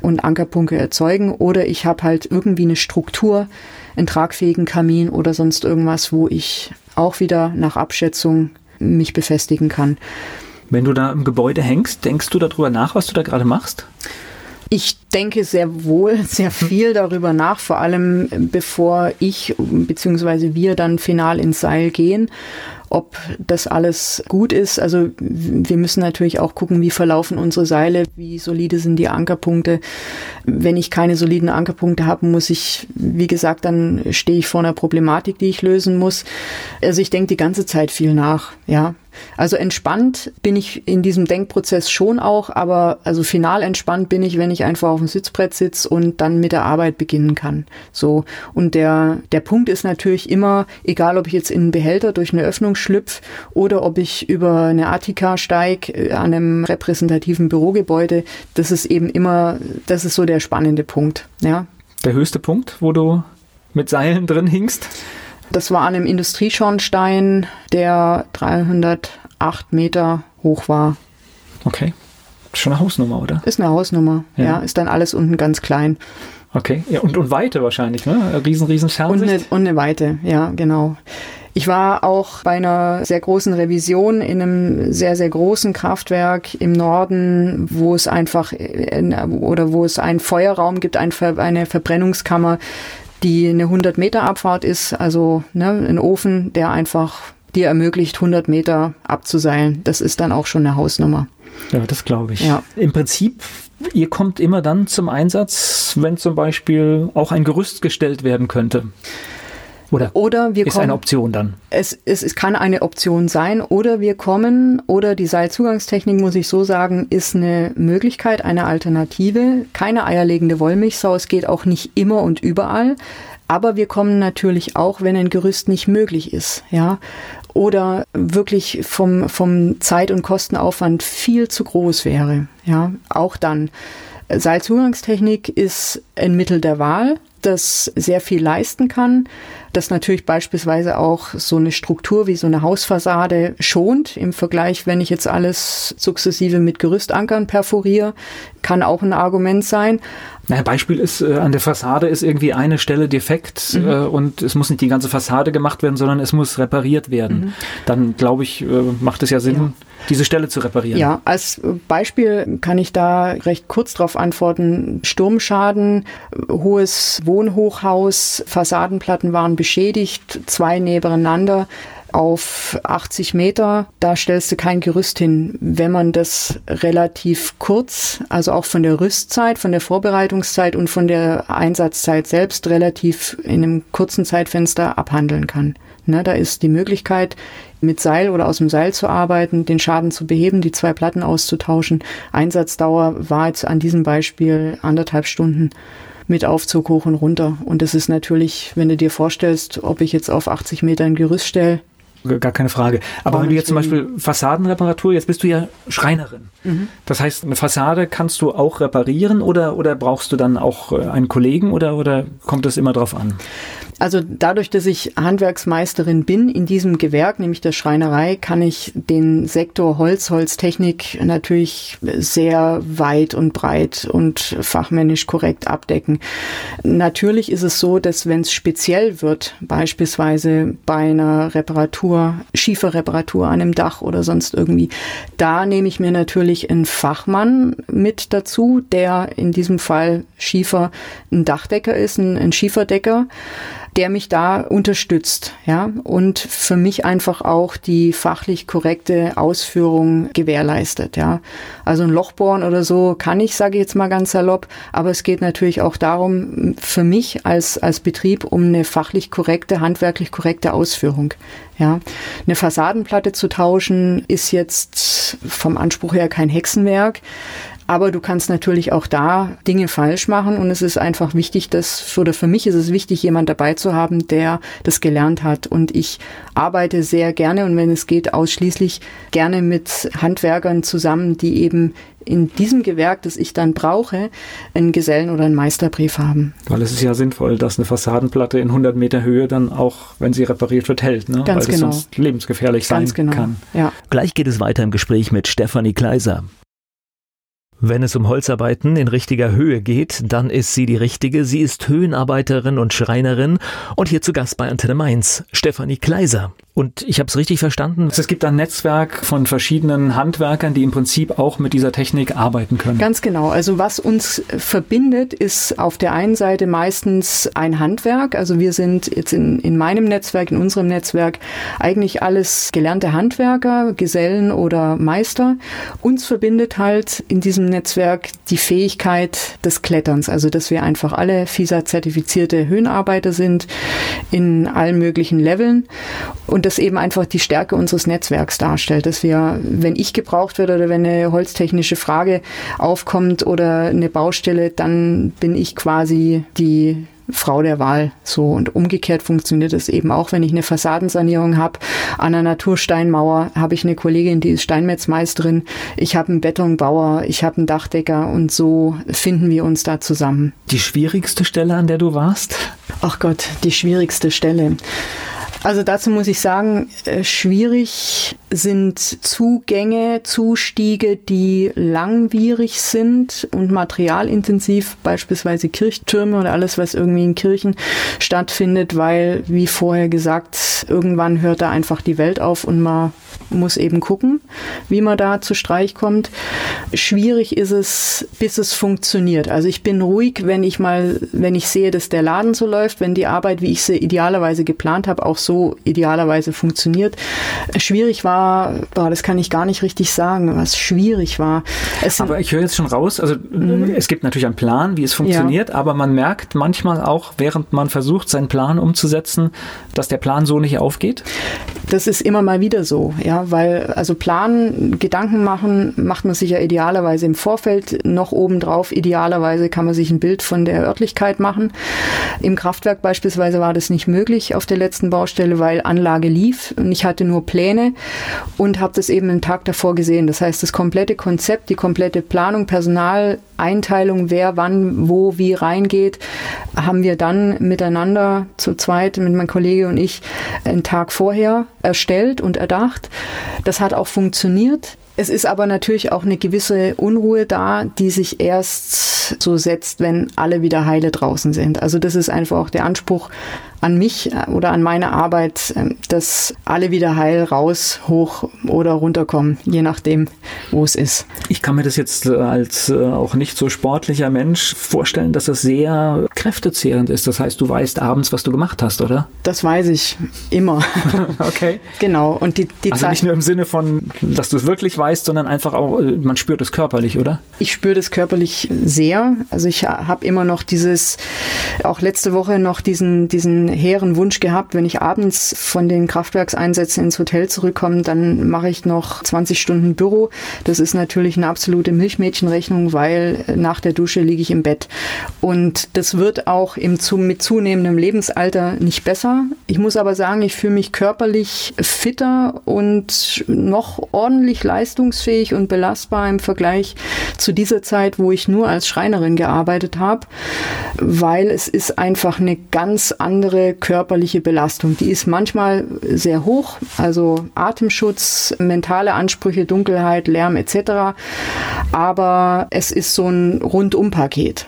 und Ankerpunkte erzeugen oder ich habe halt irgendwie eine Struktur, einen tragfähigen Kamin oder sonst irgendwas, wo ich auch wieder nach Abschätzung mich befestigen kann. Wenn du da im Gebäude hängst, denkst du darüber nach, was du da gerade machst? Ich denke sehr wohl, sehr viel darüber nach, vor allem bevor ich bzw. wir dann final ins Seil gehen ob das alles gut ist. Also wir müssen natürlich auch gucken, wie verlaufen unsere Seile, wie solide sind die Ankerpunkte. Wenn ich keine soliden Ankerpunkte habe, muss ich, wie gesagt, dann stehe ich vor einer Problematik, die ich lösen muss. Also ich denke die ganze Zeit viel nach, ja. Also entspannt bin ich in diesem Denkprozess schon auch, aber also final entspannt bin ich, wenn ich einfach auf dem Sitzbrett sitze und dann mit der Arbeit beginnen kann. So. Und der, der Punkt ist natürlich immer, egal ob ich jetzt in einen Behälter durch eine Öffnung schlüpfe oder ob ich über eine Attika steige äh, an einem repräsentativen Bürogebäude, das ist eben immer, das ist so der spannende Punkt, ja. Der höchste Punkt, wo du mit Seilen drin hingst? Das war an einem Industrieschornstein, der 308 Meter hoch war. Okay. Schon eine Hausnummer, oder? Ist eine Hausnummer, ja. ja ist dann alles unten ganz klein. Okay, ja, und, und Weite wahrscheinlich, ne? Riesen, riesen Fernsicht. Und eine, und eine Weite, ja, genau. Ich war auch bei einer sehr großen Revision in einem sehr, sehr großen Kraftwerk im Norden, wo es einfach oder wo es einen Feuerraum gibt, eine Verbrennungskammer, die eine 100 Meter Abfahrt ist, also ne, ein Ofen, der einfach dir ermöglicht, 100 Meter abzuseilen. Das ist dann auch schon eine Hausnummer. Ja, das glaube ich. Ja. Im Prinzip, ihr kommt immer dann zum Einsatz, wenn zum Beispiel auch ein Gerüst gestellt werden könnte. Oder, oder wir ist kommen, eine Option dann? Es, es, es kann eine Option sein. Oder wir kommen, oder die Seilzugangstechnik, muss ich so sagen, ist eine Möglichkeit, eine Alternative. Keine eierlegende Wollmilchsau. Es geht auch nicht immer und überall. Aber wir kommen natürlich auch, wenn ein Gerüst nicht möglich ist, ja. Oder wirklich vom, vom Zeit- und Kostenaufwand viel zu groß wäre, ja. Auch dann. Seilzugangstechnik ist ein Mittel der Wahl, das sehr viel leisten kann, das natürlich beispielsweise auch so eine Struktur wie so eine Hausfassade schont im Vergleich, wenn ich jetzt alles sukzessive mit Gerüstankern perforiere, kann auch ein Argument sein. Naja, Beispiel ist, äh, an der Fassade ist irgendwie eine Stelle defekt mhm. äh, und es muss nicht die ganze Fassade gemacht werden, sondern es muss repariert werden. Mhm. Dann glaube ich, äh, macht es ja Sinn, ja. diese Stelle zu reparieren. Ja, als Beispiel kann ich da recht kurz darauf antworten. Sturmschaden, hohes Wohnhochhaus, Fassadenplatten waren beschädigt, zwei nebeneinander auf 80 Meter, da stellst du kein Gerüst hin. Wenn man das relativ kurz, also auch von der Rüstzeit, von der Vorbereitungszeit und von der Einsatzzeit selbst relativ in einem kurzen Zeitfenster abhandeln kann. Ne, da ist die Möglichkeit, mit Seil oder aus dem Seil zu arbeiten, den Schaden zu beheben, die zwei Platten auszutauschen. Einsatzdauer war jetzt an diesem Beispiel anderthalb Stunden mit Aufzug hoch und runter. Und das ist natürlich, wenn du dir vorstellst, ob ich jetzt auf 80 Meter ein Gerüst stelle, gar keine Frage. Aber wenn du jetzt zum Beispiel Fassadenreparatur, jetzt bist du ja Schreinerin. Mhm. Das heißt, eine Fassade kannst du auch reparieren oder, oder brauchst du dann auch äh, einen Kollegen oder, oder kommt es immer drauf an? Also dadurch, dass ich Handwerksmeisterin bin in diesem Gewerk, nämlich der Schreinerei, kann ich den Sektor Holz, Holztechnik natürlich sehr weit und breit und fachmännisch korrekt abdecken. Natürlich ist es so, dass wenn es speziell wird, beispielsweise bei einer Reparatur, Schieferreparatur an einem Dach oder sonst irgendwie, da nehme ich mir natürlich einen Fachmann mit dazu, der in diesem Fall Schiefer ein Dachdecker ist, ein, ein Schieferdecker der mich da unterstützt, ja, und für mich einfach auch die fachlich korrekte Ausführung gewährleistet, ja. Also ein Loch bohren oder so kann ich, sage ich jetzt mal ganz salopp, aber es geht natürlich auch darum, für mich als, als Betrieb um eine fachlich korrekte, handwerklich korrekte Ausführung. Ja, eine Fassadenplatte zu tauschen ist jetzt vom Anspruch her kein Hexenwerk. Aber du kannst natürlich auch da Dinge falsch machen und es ist einfach wichtig, dass, oder für mich ist es wichtig, jemand dabei zu haben, der das gelernt hat. Und ich arbeite sehr gerne und wenn es geht, ausschließlich gerne mit Handwerkern zusammen, die eben in diesem Gewerk, das ich dann brauche, einen Gesellen- oder einen Meisterbrief haben. Weil es ist ja sinnvoll, dass eine Fassadenplatte in 100 Meter Höhe dann auch, wenn sie repariert wird, hält, ne? Ganz Weil genau. sonst lebensgefährlich Ganz sein genau. kann. Ja. Gleich geht es weiter im Gespräch mit Stefanie Kleiser. Wenn es um Holzarbeiten in richtiger Höhe geht, dann ist sie die richtige. Sie ist Höhenarbeiterin und Schreinerin und hier zu Gast bei Antenne Mainz, Stefanie Kleiser. Und ich habe es richtig verstanden. Es gibt ein Netzwerk von verschiedenen Handwerkern, die im Prinzip auch mit dieser Technik arbeiten können. Ganz genau. Also was uns verbindet, ist auf der einen Seite meistens ein Handwerk. Also wir sind jetzt in, in meinem Netzwerk, in unserem Netzwerk eigentlich alles gelernte Handwerker, Gesellen oder Meister. Uns verbindet halt in diesem Netzwerk die Fähigkeit des Kletterns. Also dass wir einfach alle FISA-zertifizierte Höhenarbeiter sind in allen möglichen Leveln. Und das eben einfach die Stärke unseres Netzwerks darstellt, dass wir, wenn ich gebraucht werde oder wenn eine holztechnische Frage aufkommt oder eine Baustelle, dann bin ich quasi die Frau der Wahl. So und umgekehrt funktioniert es eben auch, wenn ich eine Fassadensanierung habe. An einer Natursteinmauer habe ich eine Kollegin, die ist Steinmetzmeisterin. Ich habe einen Betonbauer, ich habe einen Dachdecker und so finden wir uns da zusammen. Die schwierigste Stelle, an der du warst? Ach Gott, die schwierigste Stelle. Also dazu muss ich sagen, äh, schwierig sind Zugänge, Zustiege, die langwierig sind und materialintensiv, beispielsweise Kirchtürme oder alles, was irgendwie in Kirchen stattfindet, weil, wie vorher gesagt, irgendwann hört da einfach die Welt auf und man muss eben gucken, wie man da zu Streich kommt. Schwierig ist es, bis es funktioniert. Also ich bin ruhig, wenn ich mal, wenn ich sehe, dass der Laden so läuft, wenn die Arbeit, wie ich sie idealerweise geplant habe, auch so idealerweise funktioniert. Schwierig war, boah, das kann ich gar nicht richtig sagen, was schwierig war. Es aber ich höre jetzt schon raus, also mhm. es gibt natürlich einen Plan, wie es funktioniert, ja. aber man merkt manchmal auch, während man versucht, seinen Plan umzusetzen, dass der Plan so nicht aufgeht. Das ist immer mal wieder so, ja, weil also planen, Gedanken machen, macht man sich ja idealerweise im Vorfeld noch obendrauf. Idealerweise kann man sich ein Bild von der Örtlichkeit machen. Im Kraftwerk beispielsweise war das nicht möglich auf der letzten Baustelle, weil Anlage lief und ich hatte nur Pläne und habe das eben einen Tag davor gesehen. Das heißt, das komplette Konzept, die komplette Planung, Personaleinteilung, wer wann, wo, wie reingeht, haben wir dann miteinander zu zweit, mit meinem Kollege und ich, einen Tag vorher erstellt und erdacht. Das hat auch funktioniert. Es ist aber natürlich auch eine gewisse Unruhe da, die sich erst so setzt, wenn alle wieder heile draußen sind. Also das ist einfach auch der Anspruch an mich äh, oder an meine Arbeit, ähm, dass alle wieder heil raus, hoch oder runterkommen, je nachdem, wo es ist. Ich kann mir das jetzt äh, als äh, auch nicht so sportlicher Mensch vorstellen, dass das sehr kräftezehrend ist. Das heißt, du weißt abends, was du gemacht hast, oder? Das weiß ich immer. okay. Genau. Und die, die also Zeit nicht nur im Sinne von, dass du es wirklich weißt, sondern einfach auch, man spürt es körperlich, oder? Ich spüre das körperlich sehr. Also ich habe immer noch dieses, auch letzte Woche noch diesen, diesen den hehren Wunsch gehabt, wenn ich abends von den Kraftwerkseinsätzen ins Hotel zurückkomme, dann mache ich noch 20 Stunden Büro. Das ist natürlich eine absolute Milchmädchenrechnung, weil nach der Dusche liege ich im Bett. Und das wird auch im, mit zunehmendem Lebensalter nicht besser. Ich muss aber sagen, ich fühle mich körperlich fitter und noch ordentlich leistungsfähig und belastbar im Vergleich zu dieser Zeit, wo ich nur als Schreinerin gearbeitet habe, weil es ist einfach eine ganz andere körperliche Belastung. Die ist manchmal sehr hoch, also Atemschutz, mentale Ansprüche, Dunkelheit, Lärm etc. Aber es ist so ein Rundumpaket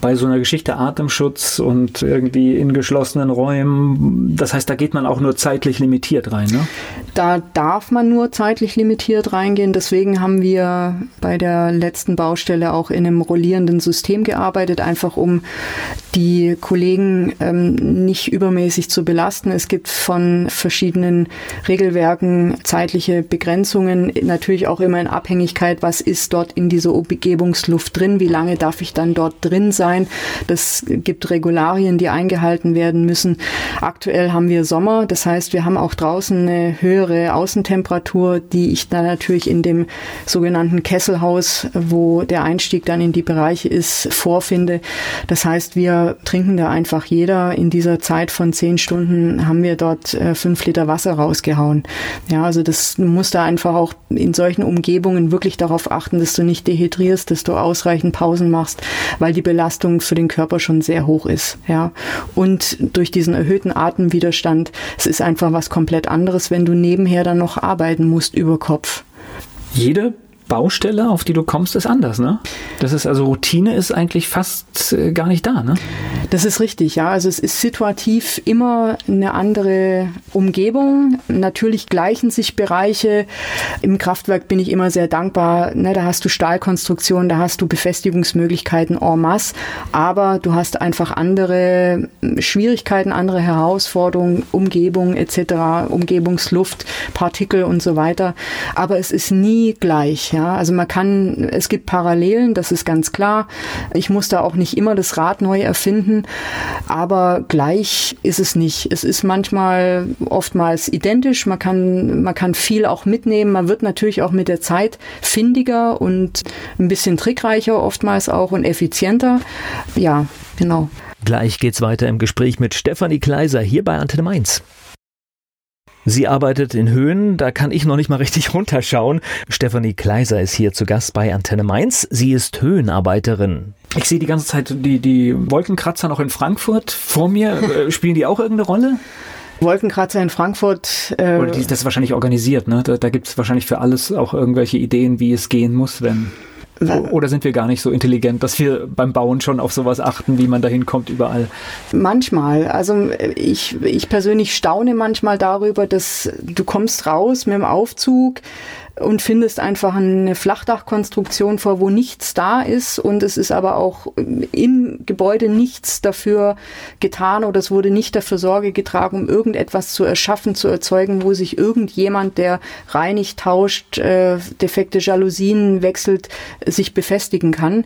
bei so einer Geschichte Atemschutz und irgendwie in geschlossenen Räumen, das heißt, da geht man auch nur zeitlich limitiert rein, ne? Da darf man nur zeitlich limitiert reingehen. Deswegen haben wir bei der letzten Baustelle auch in einem rollierenden System gearbeitet, einfach um die Kollegen ähm, nicht übermäßig zu belasten. Es gibt von verschiedenen Regelwerken zeitliche Begrenzungen, natürlich auch immer in Abhängigkeit, was ist dort in dieser Umgebungsluft drin, wie lange darf ich dann dort drin sein. Das gibt Regularien, die eingehalten werden müssen. Aktuell haben wir Sommer, das heißt, wir haben auch draußen eine höhere Außentemperatur, die ich dann natürlich in dem sogenannten Kesselhaus, wo der Einstieg dann in die Bereiche ist, vorfinde. Das heißt, wir trinken da einfach jeder in dieser Zeit von zehn Stunden haben wir dort äh, fünf Liter Wasser rausgehauen. Ja, also das muss da einfach auch in solchen Umgebungen wirklich darauf achten, dass du nicht dehydrierst, dass du ausreichend Pausen machst, weil die Belastung Belastung für den Körper schon sehr hoch ist. Ja. Und durch diesen erhöhten Atemwiderstand, es ist einfach was komplett anderes, wenn du nebenher dann noch arbeiten musst über Kopf. Jede Baustelle, auf die du kommst, ist anders, ne? Das ist also Routine ist eigentlich fast äh, gar nicht da, ne? Das ist richtig, ja. Also es ist situativ immer eine andere Umgebung. Natürlich gleichen sich Bereiche. Im Kraftwerk bin ich immer sehr dankbar. Ne, da hast du Stahlkonstruktion, da hast du Befestigungsmöglichkeiten en masse, aber du hast einfach andere Schwierigkeiten, andere Herausforderungen, Umgebung etc., Umgebungsluft, Partikel und so weiter. Aber es ist nie gleich. Ja, also man kann, es gibt Parallelen, das ist ganz klar. Ich muss da auch nicht immer das Rad neu erfinden, aber gleich ist es nicht. Es ist manchmal oftmals identisch. Man kann, man kann viel auch mitnehmen. Man wird natürlich auch mit der Zeit findiger und ein bisschen trickreicher oftmals auch und effizienter. Ja, genau. Gleich geht's weiter im Gespräch mit Stefanie Kleiser hier bei Antenne Mainz. Sie arbeitet in Höhen, da kann ich noch nicht mal richtig runterschauen. Stefanie Kleiser ist hier zu Gast bei Antenne Mainz. Sie ist Höhenarbeiterin. Ich sehe die ganze Zeit die, die Wolkenkratzer noch in Frankfurt vor mir. Äh, spielen die auch irgendeine Rolle? Wolkenkratzer in Frankfurt. Äh Oder die, das ist wahrscheinlich organisiert, ne? Da, da gibt es wahrscheinlich für alles auch irgendwelche Ideen, wie es gehen muss, wenn. Oder sind wir gar nicht so intelligent, dass wir beim Bauen schon auf sowas achten, wie man da hinkommt überall? Manchmal. Also ich, ich persönlich staune manchmal darüber, dass du kommst raus mit dem Aufzug, und findest einfach eine Flachdachkonstruktion vor, wo nichts da ist und es ist aber auch im Gebäude nichts dafür getan oder es wurde nicht dafür Sorge getragen, um irgendetwas zu erschaffen, zu erzeugen, wo sich irgendjemand, der reinigt, tauscht, äh, defekte Jalousien wechselt, sich befestigen kann.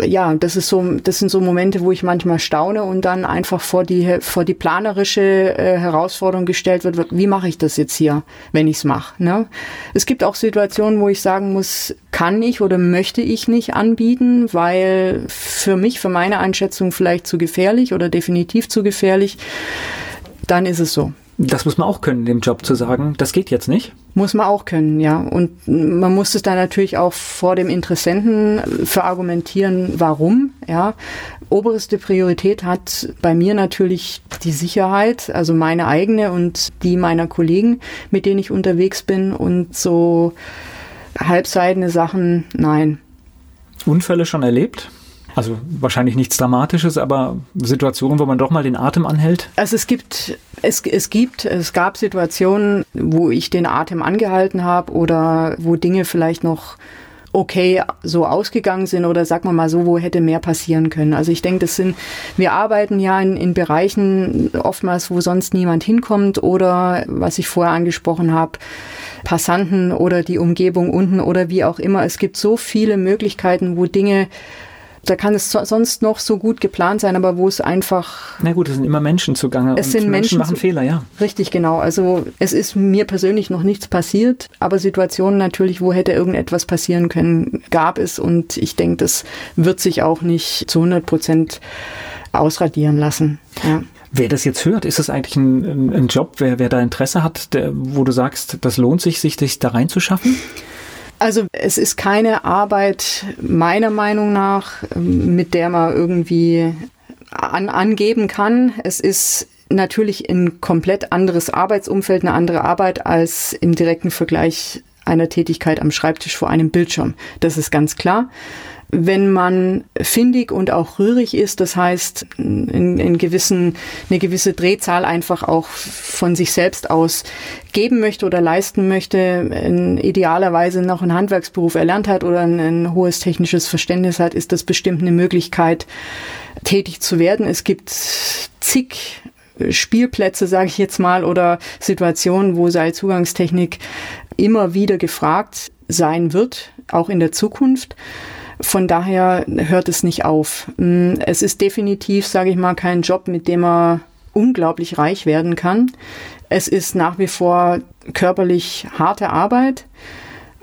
Ja, das ist so, das sind so Momente, wo ich manchmal staune und dann einfach vor die vor die planerische äh, Herausforderung gestellt wird, wie mache ich das jetzt hier, wenn ich es mache. Ne? Es gibt auch Situationen, wo ich sagen muss, kann ich oder möchte ich nicht anbieten, weil für mich, für meine Einschätzung vielleicht zu gefährlich oder definitiv zu gefährlich, dann ist es so. Das muss man auch können, dem Job zu sagen, das geht jetzt nicht. Muss man auch können, ja. Und man muss es dann natürlich auch vor dem Interessenten verargumentieren, warum, ja. Oberste Priorität hat bei mir natürlich die Sicherheit, also meine eigene und die meiner Kollegen, mit denen ich unterwegs bin und so halbseidene Sachen, nein. Unfälle schon erlebt? Also wahrscheinlich nichts Dramatisches, aber Situationen, wo man doch mal den Atem anhält? Also es gibt, es, es gibt, es gab Situationen, wo ich den Atem angehalten habe oder wo Dinge vielleicht noch okay so ausgegangen sind oder sag mal mal so, wo hätte mehr passieren können. Also ich denke, das sind, wir arbeiten ja in, in Bereichen oftmals, wo sonst niemand hinkommt oder was ich vorher angesprochen habe, Passanten oder die Umgebung unten oder wie auch immer. Es gibt so viele Möglichkeiten, wo Dinge Da kann es sonst noch so gut geplant sein, aber wo es einfach. Na gut, es sind immer Menschen zugange. Es sind Menschen, Menschen machen Fehler, ja. Richtig, genau. Also es ist mir persönlich noch nichts passiert, aber Situationen natürlich, wo hätte irgendetwas passieren können, gab es und ich denke, das wird sich auch nicht zu 100 Prozent ausradieren lassen. Ja. Wer das jetzt hört, ist das eigentlich ein, ein Job, wer, wer da Interesse hat, der, wo du sagst, das lohnt sich, sich, sich da reinzuschaffen? Also es ist keine Arbeit meiner Meinung nach, mit der man irgendwie an, angeben kann. Es ist natürlich ein komplett anderes Arbeitsumfeld, eine andere Arbeit als im direkten Vergleich einer Tätigkeit am Schreibtisch vor einem Bildschirm. Das ist ganz klar wenn man findig und auch rührig ist, das heißt, in, in gewissen, eine gewisse Drehzahl einfach auch von sich selbst aus geben möchte oder leisten möchte, in idealerweise noch einen Handwerksberuf erlernt hat oder ein, ein hohes technisches Verständnis hat, ist das bestimmt eine Möglichkeit, tätig zu werden. Es gibt zig Spielplätze, sage ich jetzt mal, oder Situationen, wo Seilzugangstechnik immer wieder gefragt sein wird, auch in der Zukunft. Von daher hört es nicht auf. Mm, es ist definitiv, sage ich mal, kein Job, mit dem man unglaublich reich werden kann. Es ist nach wie vor körperlich harte Arbeit.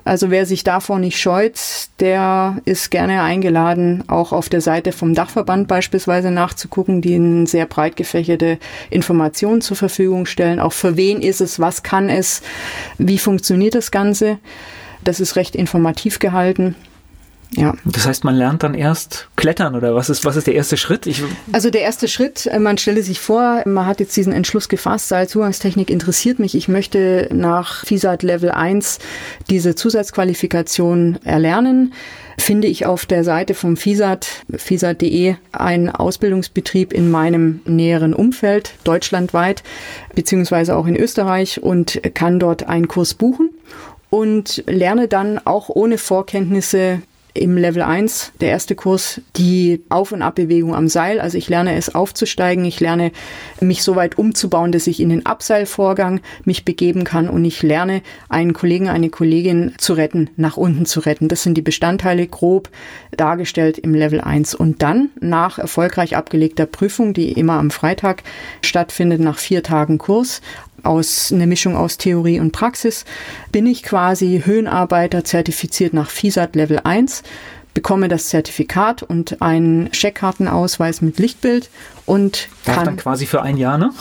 Also wer sich davor nicht scheut, der ist gerne eingeladen, auch auf der Seite vom Dachverband beispielsweise nachzugucken, die eine sehr breit gefächerte Informationen zur Verfügung stellen. Auch für wen ist es, was kann es, wie funktioniert das Ganze. Das ist recht informativ gehalten. Ja. Das heißt, man lernt dann erst klettern oder was ist, was ist der erste Schritt? Ich also der erste Schritt, äh, man stelle sich vor, man hat jetzt diesen Entschluss gefasst, Seilzugangstechnik interessiert mich, ich möchte nach FISAT Level 1 diese Zusatzqualifikation erlernen finde ich auf der Seite vom FISAT, FISAT.de, einen Ausbildungsbetrieb in meinem näheren Umfeld, deutschlandweit, beziehungsweise auch in Österreich und kann dort einen Kurs buchen und lerne dann auch ohne Vorkenntnisse im Level 1, der erste Kurs, die Auf- und Abbewegung am Seil. Also ich lerne es aufzusteigen, ich lerne mich so weit umzubauen, dass ich in den Abseilvorgang mich begeben kann und ich lerne einen Kollegen, eine Kollegin zu retten, nach unten zu retten. Das sind die Bestandteile grob dargestellt im Level 1. Und dann nach erfolgreich abgelegter Prüfung, die immer am Freitag stattfindet, nach vier Tagen Kurs, aus eine Mischung aus Theorie und Praxis, bin ich quasi Höhenarbeiter zertifiziert nach FISAT Level 1, bekomme das Zertifikat und einen Checkkartenausweis mit Lichtbild und darf kann dann quasi für ein Jahr, ne?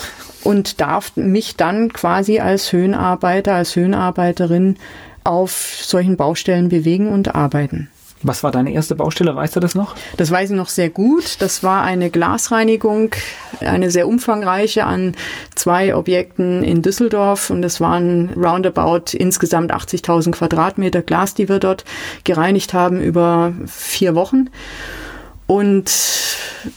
Und darf mich dann quasi als Höhenarbeiter, als Höhenarbeiterin auf solchen Baustellen bewegen und arbeiten. Was war deine erste Baustelle? Weißt du das noch? Das weiß ich noch sehr gut. Das war eine Glasreinigung, eine sehr umfangreiche an zwei Objekten in Düsseldorf. Und es waren roundabout insgesamt 80.000 Quadratmeter Glas, die wir dort gereinigt haben über vier Wochen. Und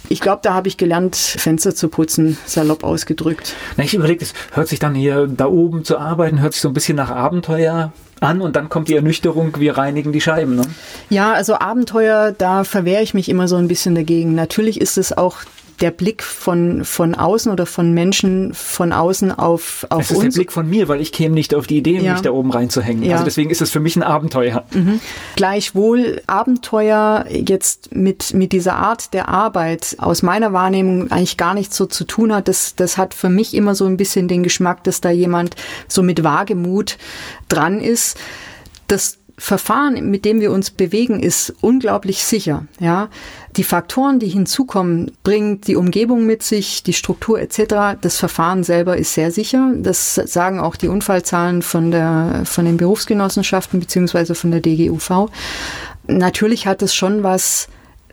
ich glaube, da habe ich gelernt, Fenster zu putzen, salopp ausgedrückt. Na, ich überlege, es hört sich dann hier da oben zu arbeiten, hört sich so ein bisschen nach Abenteuer an und dann kommt die Ernüchterung, wir reinigen die Scheiben. Ne? Ja, also Abenteuer, da verwehre ich mich immer so ein bisschen dagegen. Natürlich ist es auch der Blick von, von außen oder von Menschen von außen auf, auf es ist uns. der Blick von mir, weil ich käme nicht auf die Idee, ja. mich da oben reinzuhängen. Ja. Also deswegen ist es für mich ein Abenteuer. Mhm. Gleichwohl Abenteuer jetzt mit, mit dieser Art der Arbeit aus meiner Wahrnehmung eigentlich gar nichts so zu tun hat. Das, das hat für mich immer so ein bisschen den Geschmack, dass da jemand so mit Wagemut dran ist. Das Verfahren, mit dem wir uns bewegen, ist unglaublich sicher. Ja, die Faktoren, die hinzukommen, bringt die Umgebung mit sich, die Struktur etc. Das Verfahren selber ist sehr sicher. Das sagen auch die Unfallzahlen von der von den Berufsgenossenschaften beziehungsweise von der DGUV. Natürlich hat es schon was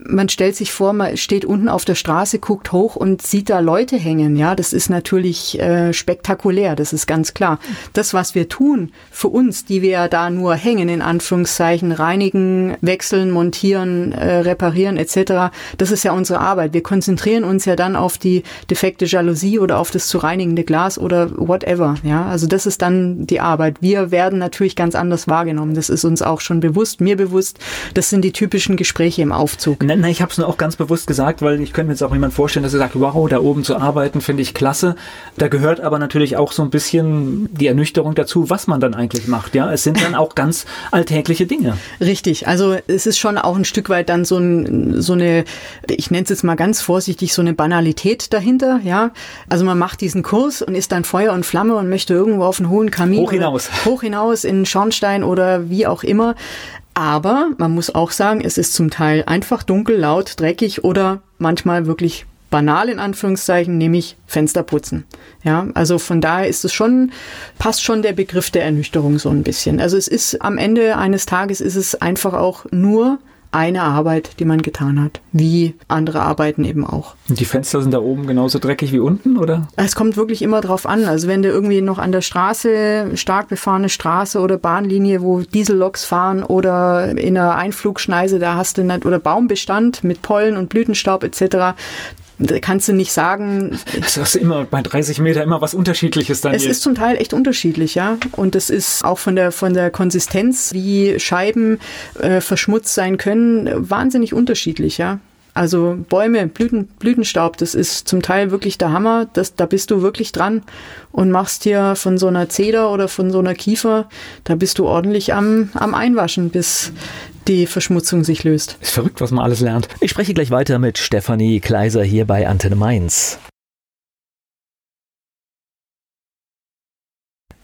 man stellt sich vor, man steht unten auf der Straße, guckt hoch und sieht da Leute hängen. Ja, das ist natürlich äh, spektakulär, das ist ganz klar. Das, was wir tun für uns, die wir da nur hängen, in Anführungszeichen, reinigen, wechseln, montieren, äh, reparieren etc., das ist ja unsere Arbeit. Wir konzentrieren uns ja dann auf die defekte Jalousie oder auf das zu reinigende Glas oder whatever. Ja, also das ist dann die Arbeit. Wir werden natürlich ganz anders wahrgenommen. Das ist uns auch schon bewusst, mir bewusst. Das sind die typischen Gespräche im Aufzug. Nein, nein ich habe es nur auch ganz bewusst gesagt, weil ich könnte mir jetzt auch jemand vorstellen, dass er sagt, wow, da oben zu arbeiten finde ich klasse. Da gehört aber natürlich auch so ein bisschen die Ernüchterung dazu, was man dann eigentlich macht. Ja, es sind dann auch ganz alltägliche Dinge. Richtig. Also es ist schon auch ein Stück weit dann so, ein, so eine, ich nenne es jetzt mal ganz vorsichtig, so eine Banalität dahinter. Ja, also man macht diesen Kurs und ist dann Feuer und Flamme und möchte irgendwo auf einen hohen Kamin hoch hinaus, hoch hinaus in Schornstein oder wie auch immer. Aber man muss auch sagen, es ist zum Teil einfach dunkel, laut, dreckig oder manchmal wirklich banal in Anführungszeichen, nämlich Fenster putzen. Ja, also von daher ist es schon, passt schon der Begriff der Ernüchterung so ein bisschen. Also es ist am Ende eines Tages ist es einfach auch nur eine Arbeit, die man getan hat, wie andere Arbeiten eben auch. Und die Fenster sind da oben genauso dreckig wie unten, oder? Es kommt wirklich immer drauf an. Also wenn du irgendwie noch an der Straße, stark befahrene Straße oder Bahnlinie, wo Dieselloks fahren oder in einer Einflugschneise, da hast du nicht, oder Baumbestand mit Pollen und Blütenstaub etc., kannst du nicht sagen. Es ist immer bei 30 Meter immer was Unterschiedliches dann. Es ist zum Teil echt unterschiedlich, ja. Und es ist auch von der, von der Konsistenz, wie Scheiben äh, verschmutzt sein können, wahnsinnig unterschiedlich, ja. Also Bäume, Blüten, Blütenstaub, das ist zum Teil wirklich der Hammer. Das, da bist du wirklich dran und machst dir von so einer Zeder oder von so einer Kiefer, da bist du ordentlich am, am Einwaschen, bis die Verschmutzung sich löst. Ist verrückt, was man alles lernt. Ich spreche gleich weiter mit Stefanie Kleiser hier bei Antenne Mainz.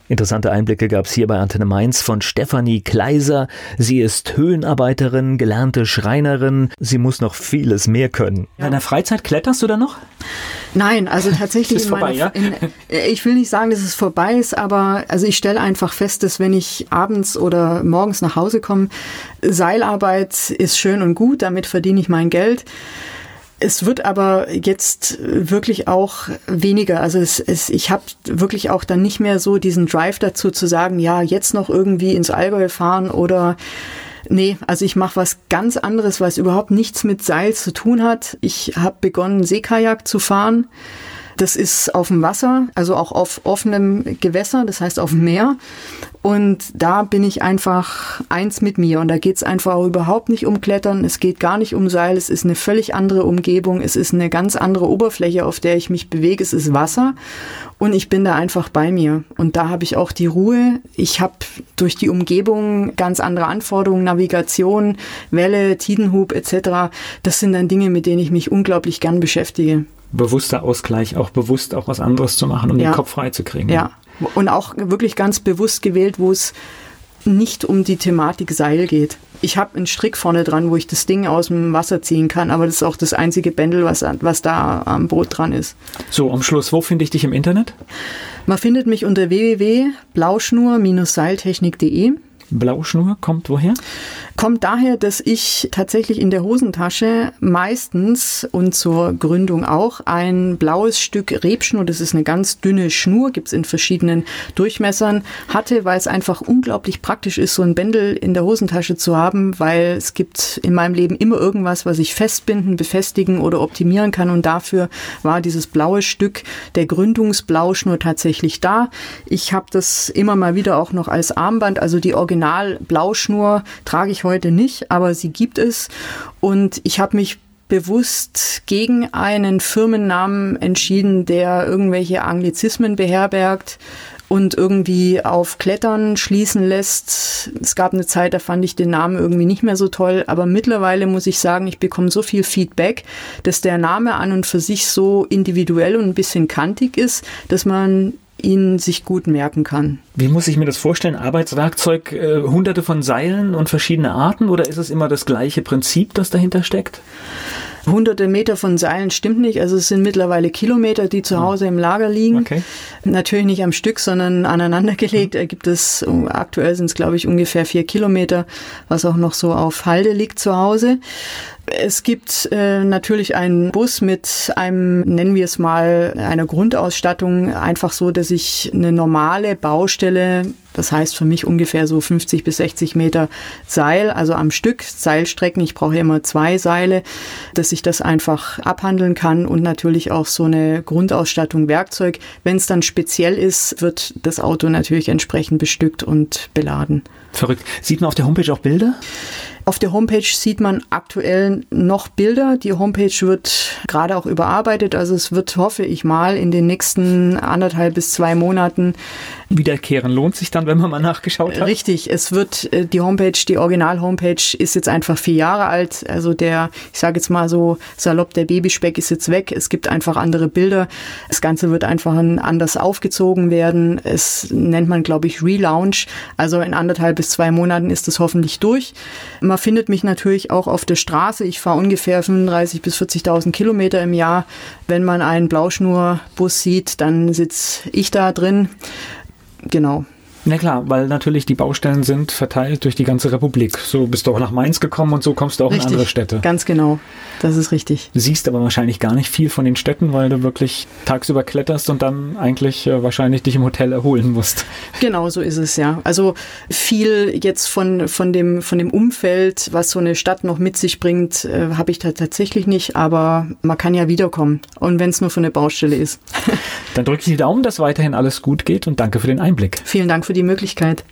Interessante Einblicke gab es hier bei Antenne Mainz von Stefanie Kleiser. Sie ist Höhenarbeiterin, gelernte Schreinerin. Sie muss noch vieles mehr können. In deiner Freizeit kletterst du da noch? Nein, also tatsächlich ist vorbei, ja? in, ich will nicht sagen, dass es vorbei ist, aber also ich stelle einfach fest, dass wenn ich abends oder morgens nach Hause komme, Seilarbeit ist schön und gut, damit verdiene ich mein Geld. Es wird aber jetzt wirklich auch weniger. Also es, es, ich habe wirklich auch dann nicht mehr so diesen Drive dazu zu sagen, ja, jetzt noch irgendwie ins Allgäu fahren oder Nee, also ich mache was ganz anderes, was überhaupt nichts mit Seil zu tun hat. Ich habe begonnen, Seekajak zu fahren. Das ist auf dem Wasser, also auch auf offenem Gewässer, das heißt auf dem Meer. Und da bin ich einfach eins mit mir. Und da geht es einfach überhaupt nicht um Klettern. Es geht gar nicht um Seil. Es ist eine völlig andere Umgebung. Es ist eine ganz andere Oberfläche, auf der ich mich bewege. Es ist Wasser. Und ich bin da einfach bei mir. Und da habe ich auch die Ruhe. Ich habe durch die Umgebung ganz andere Anforderungen, Navigation, Welle, Tidenhub etc. Das sind dann Dinge, mit denen ich mich unglaublich gern beschäftige bewusster Ausgleich, auch bewusst auch was anderes zu machen, um ja. den Kopf frei zu kriegen. Ja, und auch wirklich ganz bewusst gewählt, wo es nicht um die Thematik Seil geht. Ich habe einen Strick vorne dran, wo ich das Ding aus dem Wasser ziehen kann, aber das ist auch das einzige Bändel, was, was da am Boot dran ist. So, am Schluss, wo finde ich dich im Internet? Man findet mich unter www.blauschnur-seiltechnik.de. Blauschnur kommt woher? Kommt daher, dass ich tatsächlich in der Hosentasche meistens und zur Gründung auch ein blaues Stück Rebschnur, das ist eine ganz dünne Schnur, gibt's in verschiedenen Durchmessern, hatte, weil es einfach unglaublich praktisch ist, so ein Bändel in der Hosentasche zu haben, weil es gibt in meinem Leben immer irgendwas, was ich festbinden, befestigen oder optimieren kann und dafür war dieses blaue Stück der Gründungsblauschnur tatsächlich da. Ich habe das immer mal wieder auch noch als Armband, also die Original Blauschnur trage ich heute nicht, aber sie gibt es. Und ich habe mich bewusst gegen einen Firmennamen entschieden, der irgendwelche Anglizismen beherbergt und irgendwie auf Klettern schließen lässt. Es gab eine Zeit, da fand ich den Namen irgendwie nicht mehr so toll, aber mittlerweile muss ich sagen, ich bekomme so viel Feedback, dass der Name an und für sich so individuell und ein bisschen kantig ist, dass man ihn sich gut merken kann. Wie muss ich mir das vorstellen? Arbeitswerkzeug, äh, hunderte von Seilen und verschiedene Arten oder ist es immer das gleiche Prinzip, das dahinter steckt? Hunderte Meter von Seilen stimmt nicht. Also es sind mittlerweile Kilometer, die zu hm. Hause im Lager liegen. Okay. Natürlich nicht am Stück, sondern aneinandergelegt. Mhm. Ergibt es, aktuell sind es glaube ich ungefähr vier Kilometer, was auch noch so auf Halde liegt zu Hause. Es gibt äh, natürlich einen Bus mit einem, nennen wir es mal, einer Grundausstattung, einfach so, dass ich eine normale Baustelle Das heißt für mich ungefähr so 50 bis 60 Meter Seil, also am Stück Seilstrecken. Ich brauche immer zwei Seile, dass ich das einfach abhandeln kann und natürlich auch so eine Grundausstattung Werkzeug. Wenn es dann speziell ist, wird das Auto natürlich entsprechend bestückt und beladen. Verrückt. Sieht man auf der Homepage auch Bilder? Auf der Homepage sieht man aktuell noch Bilder. Die Homepage wird gerade auch überarbeitet. Also es wird, hoffe ich mal, in den nächsten anderthalb bis zwei Monaten Wiederkehren lohnt sich dann, wenn man mal nachgeschaut hat. Richtig, es wird äh, die Homepage, die Original-Homepage ist jetzt einfach vier Jahre alt. Also der, ich sage jetzt mal so salopp, der Babyspeck ist jetzt weg. Es gibt einfach andere Bilder. Das Ganze wird einfach anders aufgezogen werden. Es nennt man, glaube ich, Relaunch. Also in anderthalb bis zwei Monaten ist es hoffentlich durch. Man findet mich natürlich auch auf der Straße. Ich fahre ungefähr 35.000 bis 40.000 Kilometer im Jahr. Wenn man einen Blauschnurbus sieht, dann sitze ich da drin genau. Na klar, weil natürlich die Baustellen sind verteilt durch die ganze Republik. So bist du auch nach Mainz gekommen und so kommst du auch richtig, in andere Städte. Ganz genau. Das ist richtig. Siehst aber wahrscheinlich gar nicht viel von den Städten, weil du wirklich tagsüber kletterst und dann eigentlich äh, wahrscheinlich dich im Hotel erholen musst. Genau, so ist es ja. Also viel jetzt von, von, dem, von dem Umfeld, was so eine Stadt noch mit sich bringt, äh, habe ich da tatsächlich nicht, aber man kann ja wiederkommen. Und wenn es nur für eine Baustelle ist. dann drücke ich die Daumen, dass weiterhin alles gut geht und danke für den Einblick. Vielen Dank für die Möglichkeit.